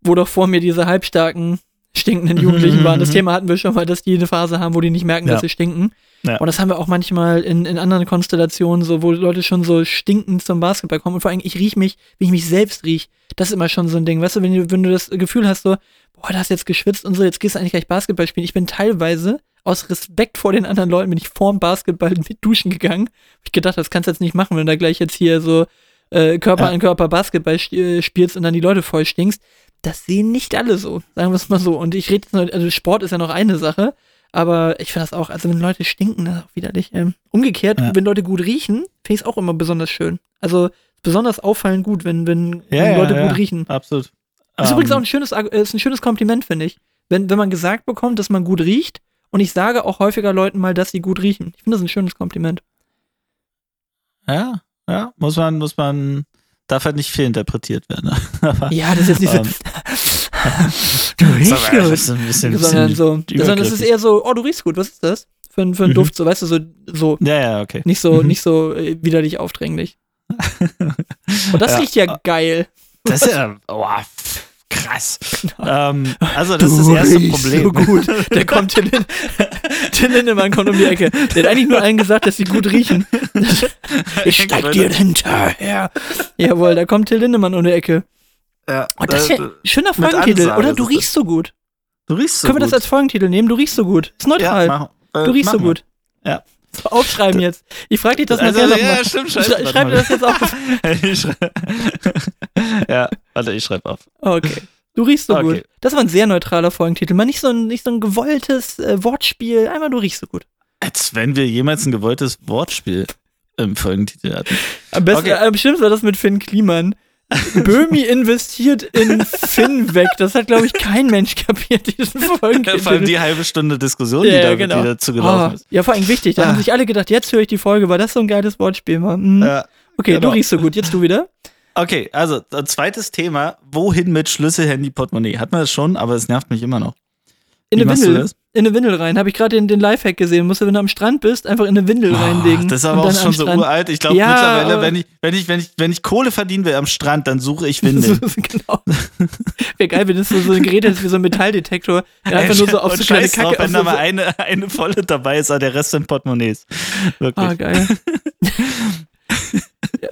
wo doch vor mir diese halbstarken, stinkenden Jugendlichen waren. Das Mhm. Thema hatten wir schon mal, dass die eine Phase haben, wo die nicht merken, Ja. dass sie stinken. Ja. Und das haben wir auch manchmal in, in anderen Konstellationen, so, wo Leute schon so stinkend zum Basketball kommen. Und vor allem, ich riech mich, wie ich mich selbst riech. Das ist immer schon so ein Ding. Weißt du, wenn du, wenn du das Gefühl hast, so, boah, da hast jetzt geschwitzt und so, jetzt gehst du eigentlich gleich Basketball spielen. Ich bin teilweise aus Respekt vor den anderen Leuten, bin ich vorm Basketball mit duschen gegangen. Ich gedacht, das kannst du jetzt nicht machen, wenn du da gleich jetzt hier so äh, Körper Ja. an Körper Basketball äh, spielst und dann die Leute voll stinkst. Das sehen nicht alle so, sagen wir es mal so. Und ich rede jetzt nur, also Sport ist ja noch eine Sache, aber ich finde das auch, also wenn Leute stinken, das ist auch widerlich. Ähm, umgekehrt, Ja. wenn Leute gut riechen, finde ich es auch immer besonders schön. Also besonders auffallend gut, wenn, wenn, Ja, wenn Leute ja. gut riechen. Absolut. Das ist übrigens Ähm, auch ein schönes, äh, ist ein schönes Kompliment, finde ich. Wenn, wenn man gesagt bekommt, dass man gut riecht, und ich sage auch häufiger Leuten mal, dass sie gut riechen. Ich finde das ein schönes Kompliment. Ja, ja, muss man, muss man, darf halt nicht fehlinterpretiert werden. Aber, Ja, das ist jetzt nicht so. Ähm, du das riechst aber- das gut. ist ein bisschen, Sondern so, sondern es ist eher so, oh, du riechst gut, was ist das? Für, für einen Mhm. Duft, so, weißt du, so, so Ja, ja, okay. nicht so, Mhm. nicht so äh, widerlich aufdringlich. Und das Ja. riecht ja geil. Das ist ja, oh, krass. Ähm, also, das ist das erste Problem. So gut. Der kommt Till, Lin Till Lindemann kommt um die Ecke. Der hat eigentlich nur allen gesagt, dass sie gut riechen. Ich steig dir hinterher. Jawohl, da kommt Till Lindemann um die Ecke. Ja, Oh, das ist äh, ja ein schöner mit Folgentitel. Oder du riechst so gut. du riechst so Können wir das als Folgentitel nehmen? Du riechst so gut. Ist neutral. Ja, mach, äh, du riechst so gut. Ja. So, aufschreiben jetzt. Ich frage dich das Also, nachher ja, nochmal. stimmt, scheiße. Schrei- Schreib dir das jetzt auf. ja, warte, ich schreibe auf. Okay. Du riechst so Okay. gut. Das war ein sehr neutraler Folgentitel. Mal nicht so ein, nicht so ein gewolltes äh, Wortspiel. Einmal du riechst so gut. Als wenn wir jemals ein gewolltes Wortspiel im Folgentitel hatten. Am besten, Okay. am schlimmsten war das mit Finn Kliman. Böhmi investiert in Finn weg. Das hat, glaube ich, kein Mensch kapiert, diesen Folgentitel. Vor allem die halbe Stunde Diskussion, die, Ja, da, genau. die dazu gelaufen Ah, ist. ja, vor allem wichtig. Da Ah. haben sich alle gedacht, jetzt höre ich die Folge, weil das so ein geiles Wortspiel war. Mhm. Ja. okay, genau. du riechst so gut. Jetzt du wieder. Okay, also zweites Thema. Wohin mit Schlüssel, Handy, Portemonnaie? Hatten wir das schon, aber es nervt mich immer noch. In eine Windel. In eine Windel rein. Habe ich gerade den, den Lifehack gesehen. Musst du, wenn du am Strand bist, einfach in eine Windel reinlegen. Oh, das ist aber auch schon so uralt. Ich glaube Ja, mittlerweile, wenn ich, wenn, ich, wenn, ich, wenn ich Kohle verdienen will am Strand, dann suche ich Windeln. genau. Wäre geil, wenn das so, so ein Gerät ist wie so ein Metalldetektor, der einfach nur so auf Und so kleine scheiß drauf, Kacke. wenn da so, mal eine, eine volle dabei ist, aber der Rest sind Portemonnaies. Wirklich. ah, geil. ja.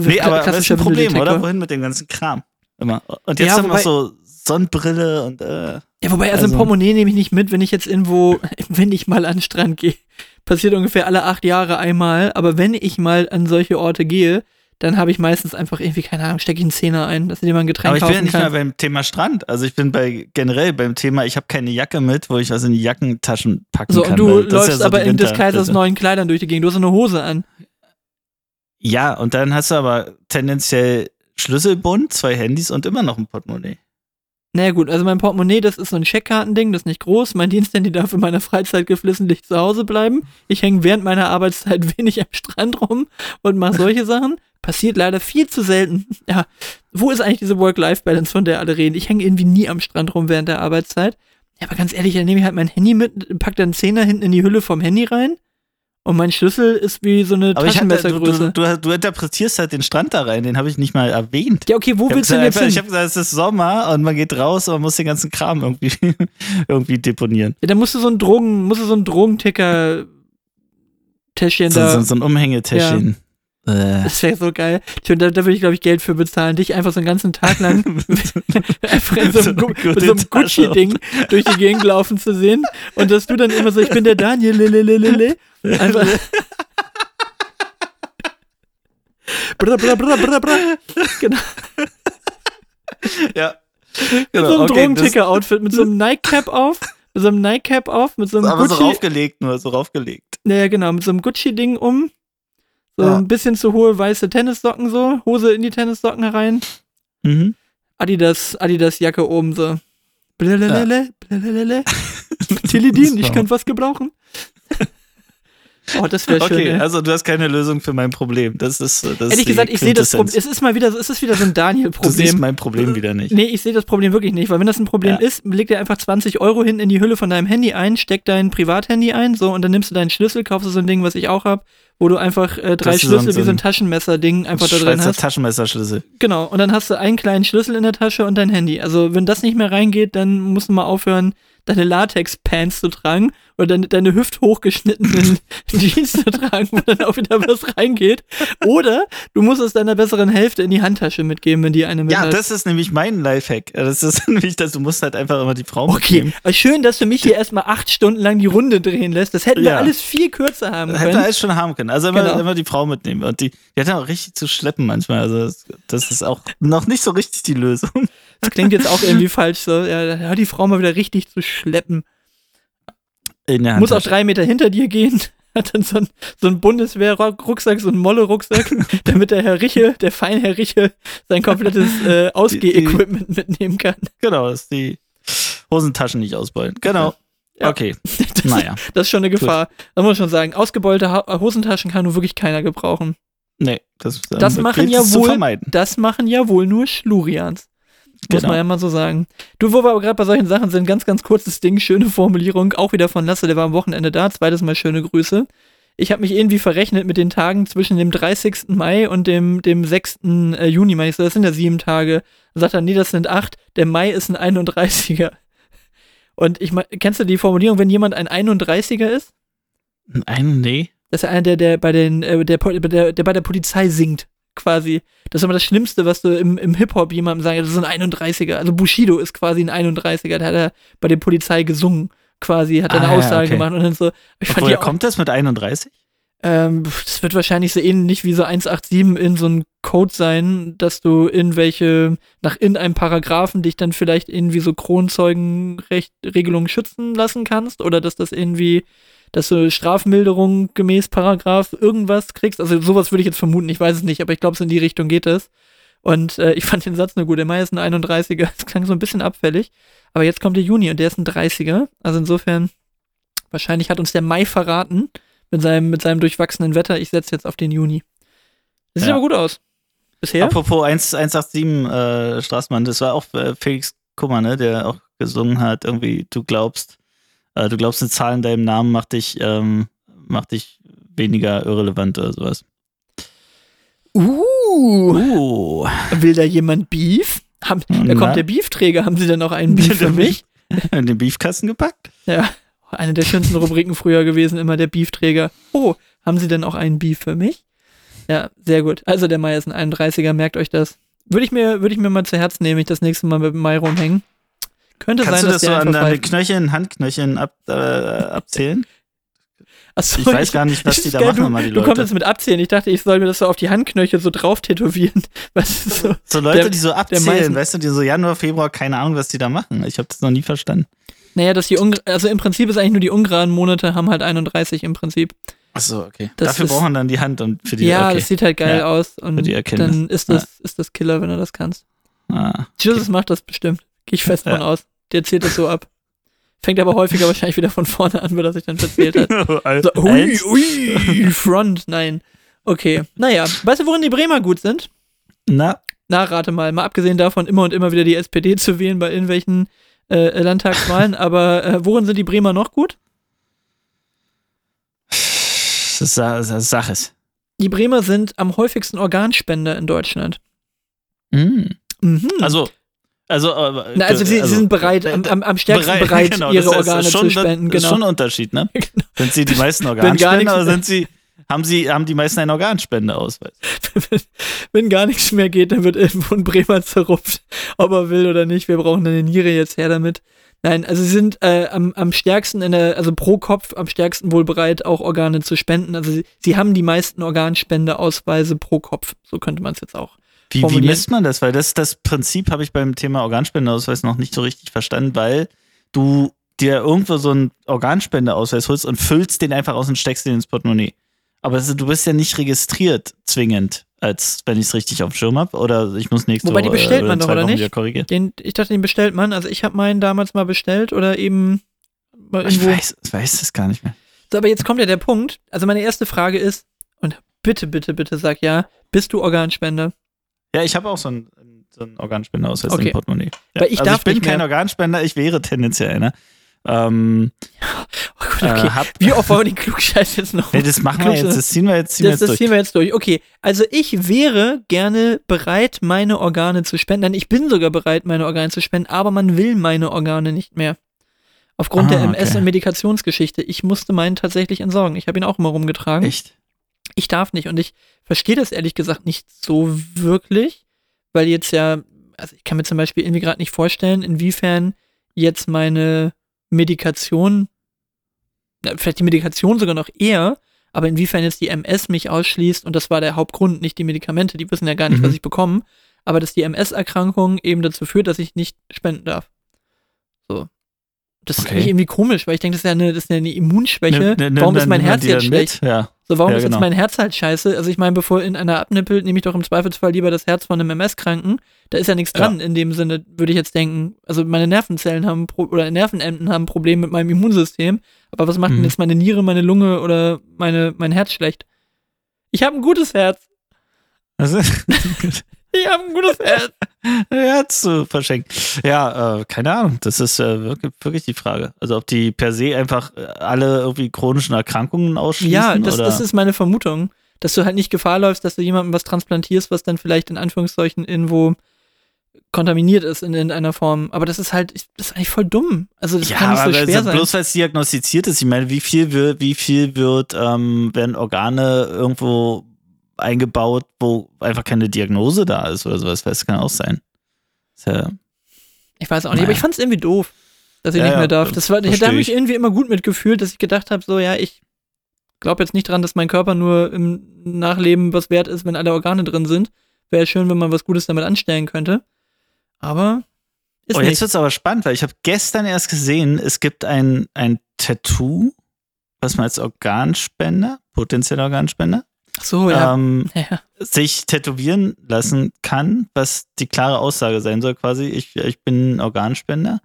Nee, aber das ist ein Problem, oder? Wohin mit dem ganzen Kram? Immer. Und jetzt Ja, haben wir so Sonnenbrille und äh, Ja, wobei, also, Also- ein Portemonnaie nehme ich nicht mit, wenn ich jetzt irgendwo, wenn ich mal an den Strand gehe. Passiert ungefähr alle acht Jahre einmal, aber wenn ich mal an solche Orte gehe, dann habe ich meistens einfach irgendwie, keine Ahnung, stecke ich einen Zehner ein, dass ich dir mal ein Getränk aber ich bin ja nicht mehr kann. beim Thema Strand. Also ich bin bei generell beim Thema, ich habe keine Jacke mit, wo ich was in die Jackentaschen packen So, kann. und du läufst ja so aber in des Kaisers neuen Kleidern durch die Gegend. Du hast eine Hose an. Ja, und dann hast du aber tendenziell Schlüsselbund, zwei Handys und immer noch ein Portemonnaie. Naja gut, also mein Portemonnaie, das ist so ein Checkkartending, das ist nicht groß. Mein Diensthandy darf in meiner Freizeit geflissentlich zu Hause bleiben. Ich hänge während meiner Arbeitszeit wenig am Strand rum und mache solche Sachen. Passiert leider viel zu selten. Ja, wo ist eigentlich diese Work-Life-Balance, von der alle reden? Ich hänge irgendwie nie am Strand rum während der Arbeitszeit. Ja, aber ganz ehrlich, dann nehme ich halt mein Handy mit, pack dann Zehner hinten in die Hülle vom Handy rein und mein Schlüssel ist wie so eine Aber ich hatte, du, Taschenmessergröße. du, du, du interpretierst halt den Strand da rein, den habe ich nicht mal erwähnt. ja, okay, wo Ich habe willst du denn jetzt gesagt, ich hin? hab gesagt, es ist Sommer und man geht raus und man muss den ganzen Kram irgendwie, irgendwie deponieren. Ja, dann musst du so ein Drogen, musst du so ein Drogenticker Täschchen So, da. so, so ein Umhängetäschchen. Äh. Das wäre so geil. Da, da würde ich, glaube ich, Geld für bezahlen. Dich einfach so einen ganzen Tag lang einfach in so einem, So Gu- mit so einem Gucci-Ding durch die Gegend laufen zu sehen. Und dass du dann immer so, ich bin der Daniel, lelelelele. Einfach. Bra, bra, bra, bra, bra. Genau. ja. Mit Genau, so einem okay, Drogenticker-Outfit, mit so einem Nike-Cap auf, mit so einem Nike-Cap auf, mit so einem Aber so Gucci. raufgelegt, nur so raufgelegt. Naja, genau, mit so einem Gucci-Ding um. So Ja. ein bisschen zu hohe weiße Tennissocken so, Hose in die Tennissocken herein. Mhm. Adidas, Adidas Jacke oben so. Blalalala, blalalala. Tilidin, ich könnte was gebrauchen. oh, das wäre schön. Okay, ey. also du hast keine Lösung für mein Problem. Das ist, das ist Ehrlich die gesagt, ich sehe das Problem. Es ist mal wieder, es ist wieder so ein Du siehst Daniel-Problem. mein Problem wieder nicht. Nee, ich sehe das Problem wirklich nicht, weil wenn das ein Problem Ja. ist, leg dir einfach 20 Euro hinten in die Hülle von deinem Handy ein, steck dein Privathandy ein, so, und dann nimmst du deinen Schlüssel, kaufst du so ein Ding, was ich auch hab, wo du einfach äh, drei Das so Schlüssel wie so ein Taschenmesser-Ding einfach da drin hast. Taschenmesserschlüssel. Genau, und dann hast du einen kleinen Schlüssel in der Tasche und dein Handy. Also, wenn das nicht mehr reingeht, dann musst du mal aufhören, deine Latex-Pants zu tragen oder deine, deine hüfthochgeschnittenen Jeans zu tragen, wo dann auch wieder was reingeht. Oder du musst es deiner besseren Hälfte in die Handtasche mitgeben, wenn die eine mit Ja, hat. das ist nämlich mein Lifehack. Das ist nämlich, dass du musst halt einfach immer die Frau Okay, mitnehmen. aber schön, dass du mich hier erstmal acht Stunden lang die Runde drehen lässt. Das hätten wir Ja. alles viel kürzer haben Hätte können. alles schon haben können. Also immer, Genau. immer die Frau mitnehmen. Und die, die hat ja auch richtig zu schleppen manchmal. Also das, das ist auch noch nicht so richtig die Lösung. Das klingt jetzt auch irgendwie falsch. So, ja, die Frau mal wieder richtig zu schleppen. In der muss auch drei Meter hinter dir gehen. Hat dann so ein, so ein Bundeswehr-Rucksack, so ein Molle-Rucksack, damit der Herr Richel, der Feinherr Richel, sein komplettes äh, Ausgeh-Equipment mitnehmen kann. Genau, dass die Hosentaschen nicht ausbeulen. Genau. Ja. Okay. Das, Naja. das ist schon eine Gefahr. Da muss man schon sagen, ausgebeulte ha Hosentaschen kann nur wirklich keiner gebrauchen. Nee, das, Das ähm, machen ja wohl- vermeiden. Das machen ja wohl nur Schlurians. Muss Genau. man ja mal so sagen. Du, wo wir aber gerade bei solchen Sachen sind, ganz, ganz kurzes Ding, schöne Formulierung, auch wieder von Lasse, der war am Wochenende da, zweites Mal schöne Grüße. Ich habe mich irgendwie verrechnet mit den Tagen zwischen dem 30. Mai und dem, dem 6. äh, Juni. Meine ich so, das sind ja sieben Tage. Dann sagt er, nee, das sind acht. Der Mai ist ein 31er. Und ich kennst du die Formulierung, wenn jemand ein 31er ist? Ein, nee. Das ist ja einer, der, der bei den, äh, der, der, der bei der Polizei singt, quasi. Das ist immer das Schlimmste, was du im, im Hip-Hop jemandem sagen, das ist ein 31er. Also Bushido ist quasi ein 31er, der hat er bei der Polizei gesungen, quasi, hat eine Ah, ja, Aussage okay. gemacht und dann so, ich Und fand kommt das mit 31? ähm, das wird wahrscheinlich so ähnlich wie so 187 in so ein Code sein, dass du irgendwelche, nach in einem Paragraphen dich dann vielleicht irgendwie so Kronzeugenregelungen schützen lassen kannst oder dass das irgendwie, dass du Strafmilderung gemäß Paragraph irgendwas kriegst. Also sowas würde ich jetzt vermuten, ich weiß es nicht, aber ich glaube, so in die Richtung geht es. Und äh, ich fand den Satz nur gut. Der Mai ist ein 31er, das klang so ein bisschen abfällig. Aber jetzt kommt der Juni und der ist ein 30er. Also insofern, wahrscheinlich hat uns der Mai verraten mit seinem, mit seinem durchwachsenen Wetter. Ich setze jetzt auf den Juni. Das sieht Ja. aber gut aus. Bisher? Apropos 1, 187 äh, Straßmann, das war auch äh, Felix Kummer, ne, der auch gesungen hat, irgendwie, du glaubst, äh, du glaubst, eine Zahl in deinem Namen macht dich, ähm, macht dich weniger irrelevant oder sowas. Uh, Uh. will da jemand Beef? Haben, da Na? kommt der Beefträger. Haben Sie denn noch einen Beef für mich? In den Beefkasten gepackt? Ja, eine der schönsten Rubriken früher gewesen, immer der Beefträger. Oh, haben Sie denn auch einen Beef für mich? Ja, sehr gut. Also der Mai ist ein 31er, merkt euch das. Würde ich mir, würde ich mir mal zu Herzen nehmen, ich das nächste Mal mit dem Mai rumhängen. Könnte Kannst sein, du dass das so an deine. Knöcheln, Handknöcheln ab, äh, abzählen? Achso, Ich weiß gar nicht, was die da geil, machen, du, mal die Du Leute. kommst jetzt mit abzählen. Ich dachte, ich soll mir das so auf die Handknöchel so drauf tätowieren. Was ist so? So Leute, Der- die so abzählen, weißt du, die so Januar, Februar, keine Ahnung, was die da machen. Ich habe das noch nie verstanden. Naja, dass die also im Prinzip ist eigentlich nur die ungeraden Monate haben halt 31 im Prinzip. Achso, okay. Das Dafür ist- braucht man dann die Hand und für die ja, okay. das sieht halt geil Ja, aus und dann ist das, ist das Killer, wenn du das kannst. ah. Jesus macht das bestimmt. Gehe ich fest Ja. von aus. Der zählt das so ab. Fängt aber häufiger wahrscheinlich wieder von vorne an, weil er sich dann verzählt hat. So, ui, ui, Front, nein. Okay, naja. Weißt du, worin die Bremer gut sind? Na, Na, rate mal. Mal abgesehen davon, immer und immer wieder die SPD zu wählen bei irgendwelchen äh, Landtagswahlen. aber äh, worin sind die Bremer noch gut? das ist, Sa- das ist Saches. Die Bremer sind am häufigsten Organspender in Deutschland. Mhm. Mhm. Also, also, äh, Na, also, sie, sie sind bereit, am, am, am stärksten bereit, genau, ihre ist- Organe ist schon, zu spenden. Das ist Genau. schon ein Unterschied, ne? Genau. Sind sie die meisten Organspender oder sind sie, haben sie, haben die meisten einen Organspendeausweis? Wenn gar nichts mehr geht, dann wird irgendwo ein Bremer zerrupft, ob er will oder nicht. Wir brauchen eine Niere jetzt her damit. Nein, also sie sind äh, am, am stärksten in der, also pro Kopf am stärksten wohl bereit, auch Organe zu spenden. Also sie, sie haben die meisten Organspendeausweise pro Kopf. So könnte man es jetzt auch. Wie, wie misst man das? Weil das, das Prinzip habe ich beim Thema Organspendeausweis noch nicht so richtig verstanden, weil du dir irgendwo so einen Organspendeausweis holst und füllst den einfach aus und steckst den ins Portemonnaie. Aber es- du bist ja nicht registriert zwingend, als wenn ich es richtig auf dem Schirm habe. Oder ich muss nächste Wobei, die Woche, äh, bestellt oder man doch, oder nicht? Den, ich dachte, den bestellt man. Also ich habe meinen damals mal bestellt oder eben Ich weiß, ich weiß es gar nicht mehr. So, aber jetzt kommt ja der Punkt. Also meine erste Frage ist, und bitte, bitte, bitte sag ja, bist du Organspender? Ja, ich habe auch so einen, so einen Organspendeausweis Okay. im Portemonnaie. Ja. Weil ich also darf ich bin nicht kein Organspender, ich wäre tendenziell einer. Ähm, Oh Gott, okay. äh, Wie oft wollen wir den Klugscheiß jetzt noch? nee, das machen wir jetzt, das ziehen wir jetzt, ziehen wir Das, jetzt das durch. ziehen wir jetzt durch. Okay, also ich wäre gerne bereit, meine Organe zu spenden. Nein, ich bin sogar bereit, meine Organe zu spenden, aber man will meine Organe nicht mehr. Aufgrund Ah, der MS- okay. und Medikationsgeschichte. Ich musste meinen tatsächlich entsorgen. Ich habe ihn auch immer rumgetragen. Echt? Ich darf nicht und ich verstehe das ehrlich gesagt nicht so wirklich, weil jetzt ja, also ich kann mir zum Beispiel irgendwie gerade nicht vorstellen, inwiefern jetzt meine Medikation, vielleicht die Medikation sogar noch eher, aber inwiefern jetzt die MS mich ausschließt und das war der Hauptgrund, nicht die Medikamente, die wissen ja gar nicht, Mhm. was ich bekomme, aber dass die MS-Erkrankung eben dazu führt, dass ich nicht spenden darf. So. Das ist Okay. eigentlich irgendwie komisch, weil ich denke, das ist ja eine, das ist ja eine Immunsschwäche. Nimm- nimm- Warum nimm- ist mein Herz jetzt schlecht? Ja. So, warum Ja, ist jetzt genau. mein Herz halt scheiße? Also ich meine, bevor in einer abnippelt, nehme ich doch im Zweifelsfall lieber das Herz von einem MS-Kranken. Da ist ja nichts Ja. dran in dem Sinne, würde ich jetzt denken. Also meine Nervenzellen haben oder Nervenenden haben ein Problem mit meinem Immunsystem. Aber was macht denn Mhm. jetzt meine Niere, meine Lunge oder meine, mein Herz schlecht? Ich habe ein gutes Herz. Also, Ich habe ein gutes Herz. Herz zu verschenken. Ja, äh, keine Ahnung. Das ist äh, wirklich, wirklich die Frage. Also ob die per se einfach äh, alle irgendwie chronischen Erkrankungen ausschließen Ja, das, oder? das ist meine Vermutung. Dass du halt nicht Gefahr läufst, dass du jemandem was transplantierst, was dann vielleicht in Anführungszeichen irgendwo kontaminiert ist in irgendeiner Form. Aber das ist halt, das ist eigentlich voll dumm. Also das ja, kann nicht so schwer also sein. bloß weil es diagnostiziert ist, ich meine, wie viel wird, wie viel wird, ähm, werden Organe irgendwo eingebaut, wo einfach keine Diagnose da ist oder sowas, das kann auch sein. Ja, Ich weiß auch nicht, aber Naja. ich fand es irgendwie doof, dass ich Ja, nicht mehr darf. Das war, ich versteh habe mich ich. irgendwie immer gut mitgefühlt, dass ich gedacht habe, so ja, ich glaube jetzt nicht dran, dass mein Körper nur im Nachleben was wert ist, wenn alle Organe drin sind. Wäre schön, wenn man was Gutes damit anstellen könnte. Aber ist oh, jetzt wird es aber spannend, weil ich habe gestern erst gesehen, es gibt ein, ein Tattoo, was man als Organspender, potenzieller Organspender, so, ja. ähm, ja. sich tätowieren lassen kann, was die klare Aussage sein soll, quasi, ich, ich bin ein Organspender.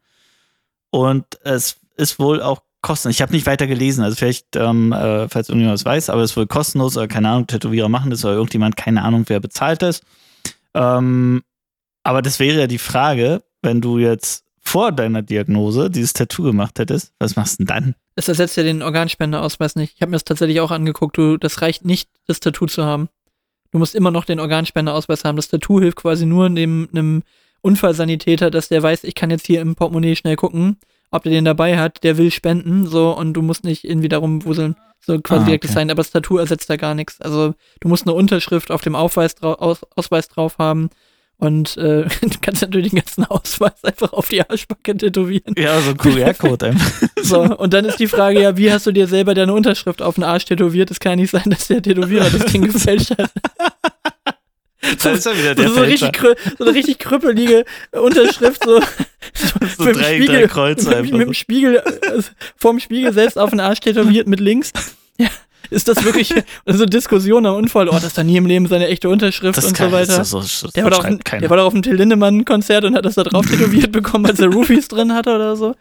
Und es ist wohl auch kostenlos. Ich habe nicht weiter gelesen, also vielleicht, ähm, äh, falls irgendjemand weiß, aber es ist wohl kostenlos oder keine Ahnung, Tätowierer machen das oder irgendjemand, keine Ahnung, wer bezahlt das. Ähm, aber das wäre ja die Frage, wenn du jetzt vor deiner Diagnose dieses Tattoo gemacht hättest, was machst du denn dann? Das ersetzt ja den Organspendeausweis nicht. Ich habe mir das tatsächlich auch angeguckt. Du, das reicht nicht, das Tattoo zu haben. Du musst immer noch den Organspendeausweis haben. Das Tattoo hilft quasi nur dem, einem Unfallsanitäter, dass der weiß, ich kann jetzt hier im Portemonnaie schnell gucken, ob der den dabei hat, der will spenden, so, und du musst nicht irgendwie darum wuseln. So quasi Ah, direkt okay. sein, aber das Tattoo ersetzt da gar nichts. Also du musst eine Unterschrift auf dem Aufweis drau Aus Ausweis drauf haben und äh, du kannst natürlich den ganzen Ausweis einfach auf die Arschbacke tätowieren. Ja, so ein QR-Code einfach. So, und dann ist die Frage, ja, wie hast du dir selber deine Unterschrift auf den Arsch tätowiert? Es kann ja nicht sein, dass der Tätowierer das Ding gefälscht hat. Da ist er wieder der so, richtig, Fälscher. krü- so eine richtig krüppelige Unterschrift, so, So mit drei, Spiegel- drei Kreuze mit, einfach. mit dem Spiegel, äh, vorm Spiegel selbst auf den Arsch tätowiert mit links. Ja, ist das wirklich so Diskussion am Unfallort, dass da nie im Leben seine echte Unterschrift Das und kann, so weiter? Das, das, das Der war, doch auf, der war doch auf dem Till Lindemann-Konzert und hat das da drauf tätowiert bekommen, als er Roofies drin hatte oder so.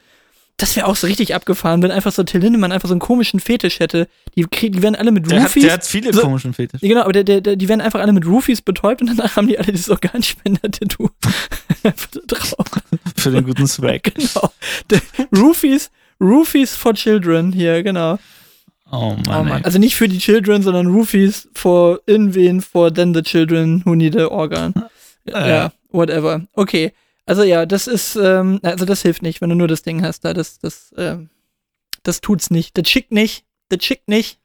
Das wäre auch so richtig abgefahren, wenn einfach so Till Lindemann einfach so einen komischen Fetisch hätte. Die, die werden alle mit der, hat, der hat viele so- komischen Fetisch. Ja, genau, aber der, der, der, die werden einfach alle mit Roofies betäubt und danach haben die alle dieses Organspender-Tattoo drauf. Für den guten Swag. Genau. Der, Roofies, Roofies for Children hier, genau. Oh Oh Mann, Mann. ey. Also nicht für die Children, sondern Roofies for irgendwen, for then the children who need a organ. Äh. Ja, whatever. Okay. Also ja, das ist, ähm, also das hilft nicht, wenn du nur das Ding hast da. Das, das, ähm, das tut's nicht. Das schickt nicht. Das schickt nicht.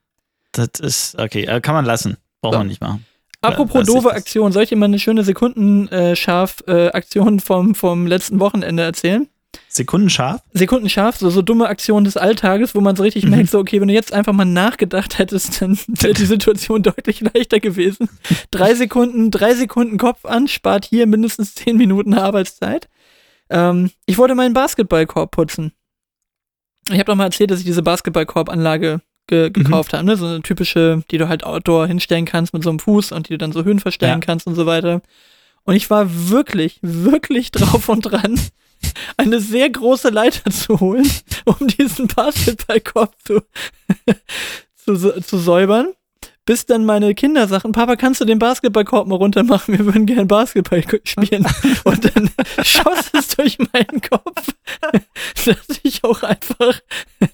Das ist, okay, äh, kann man lassen. Braucht So. man nicht machen. Apropos ich doofe. Aktion, soll ich dir mal eine schöne Sekundenscharf-Aktion vom, vom letzten Wochenende erzählen? Sekundenscharf? Sekundenscharf, so, so dumme Aktionen des Alltages, wo man so richtig Mhm. merkt, so, okay, wenn du jetzt einfach mal nachgedacht hättest, dann wäre die Situation deutlich leichter gewesen. Drei Sekunden, drei Sekunden Kopf an, spart hier mindestens zehn Minuten Arbeitszeit. Ähm, ich wollte meinen Basketballkorb putzen. Ich habe doch mal erzählt, dass ich diese Basketballkorbanlage ge gekauft habe, ne? So eine typische, die du halt outdoor hinstellen kannst mit so einem Fuß und die du dann so Höhen verstellen Ja. kannst und so weiter. Und ich war wirklich, wirklich drauf und dran, eine sehr große Leiter zu holen, um diesen Basketballkorb zu, zu, zu säubern. Bis dann meine Kinder sagten, Papa, kannst du den Basketballkorb mal runter machen? Wir würden gerne Basketball spielen. Und dann schoss es durch meinen Kopf, dass ich auch einfach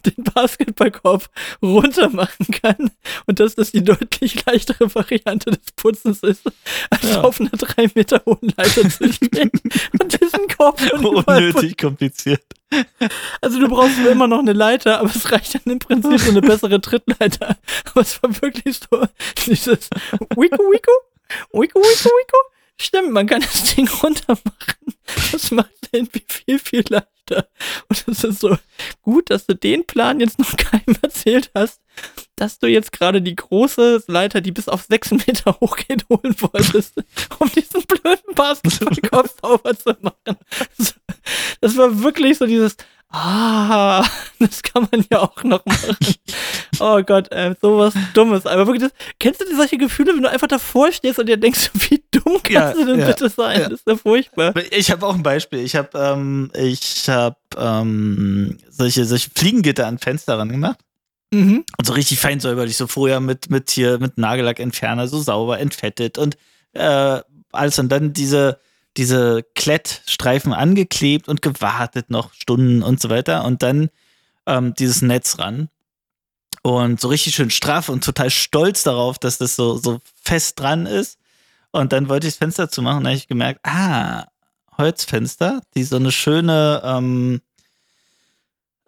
den Basketballkorb runter machen kann. Und dass das die deutlich leichtere Variante des Putzens ist, als Ja. auf einer drei Meter hohen Leiter zu stehen und diesen Korb Unnötig kompliziert. Also du brauchst immer noch eine Leiter, aber es reicht dann im Prinzip so eine bessere Trittleiter. Aber es war wirklich so dieses Wiku Wiku, Wiku Wiku Wiku. Stimmt, man kann das Ding runter machen. Das macht irgendwie viel, viel leichter. Und es ist so gut, dass du den Plan jetzt noch keinem erzählt hast, dass du jetzt gerade die große Leiter, die bis auf sechs Meter hoch geht, holen wolltest, um diesen blöden Basketballkorb sauber zu machen. Das war wirklich so dieses, ah, das kann man ja auch noch machen. Oh Gott, ey, sowas Dummes. Aber wirklich, das, kennst du solche Gefühle, wenn du einfach davor stehst und dir denkst, wie dumm kannst Ja, du denn ja, bitte sein? ja. Das ist ja furchtbar. Ich habe auch ein Beispiel. Ich habe ähm, ich hab, ähm, solche, solche Fliegengitter an Fenster ran gemacht. Mhm. Und so richtig fein säuberlich, so vorher mit, mit hier, mit Nagellackentferner, so sauber entfettet und äh, alles und dann diese, diese Klettstreifen angeklebt und gewartet noch Stunden und so weiter und dann ähm, dieses Netz ran. Und so richtig schön straff und total stolz darauf, dass das so, so fest dran ist. Und dann wollte ich das Fenster zumachen und dann habe ich gemerkt, ah, Holzfenster, die so eine schöne, ähm,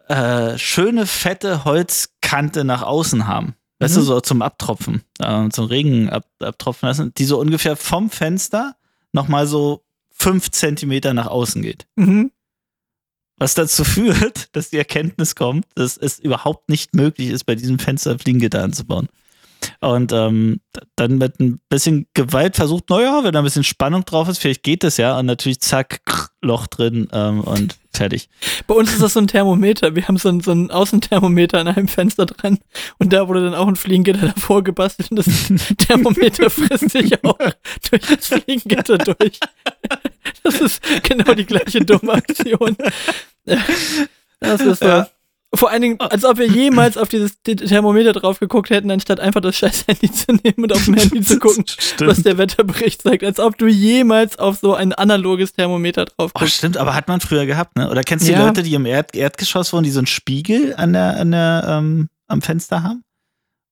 äh, schöne, fette Holzkante nach außen haben. Weißt Mhm. du, so zum Abtropfen, äh, zum Regen ab, abtropfen lassen, die so ungefähr vom Fenster nochmal so fünf Zentimeter nach außen geht. Mhm. Was dazu führt, dass die Erkenntnis kommt, dass es überhaupt nicht möglich ist, bei diesem Fenster Fliegengitter anzubauen. Und ähm, dann mit ein bisschen Gewalt versucht, naja, wenn da ein bisschen Spannung drauf ist, vielleicht geht das ja. Und natürlich zack, krr, Loch drin ähm, und fertig. Bei uns ist das so ein Thermometer. Wir haben so ein, so ein Außenthermometer an einem Fenster dran und da wurde dann auch ein Fliegengitter davor gebastelt und das Thermometer frisst sich auch durch das Fliegengitter durch. Das ist genau die gleiche dumme Aktion. Das ist so. Ja. Vor allen Dingen, als ob wir jemals auf dieses Thermometer drauf geguckt hätten, anstatt einfach das scheiß Handy zu nehmen und auf dem Handy zu gucken, Stimmt. was der Wetterbericht sagt. Als ob du jemals auf so ein analoges Thermometer drauf Oh, guckst. stimmt, aber hat man früher gehabt, ne? Oder kennst du die Ja. Leute, die im Erd Erdgeschoss wohnen, die so einen Spiegel an der, an der, ähm, am Fenster haben?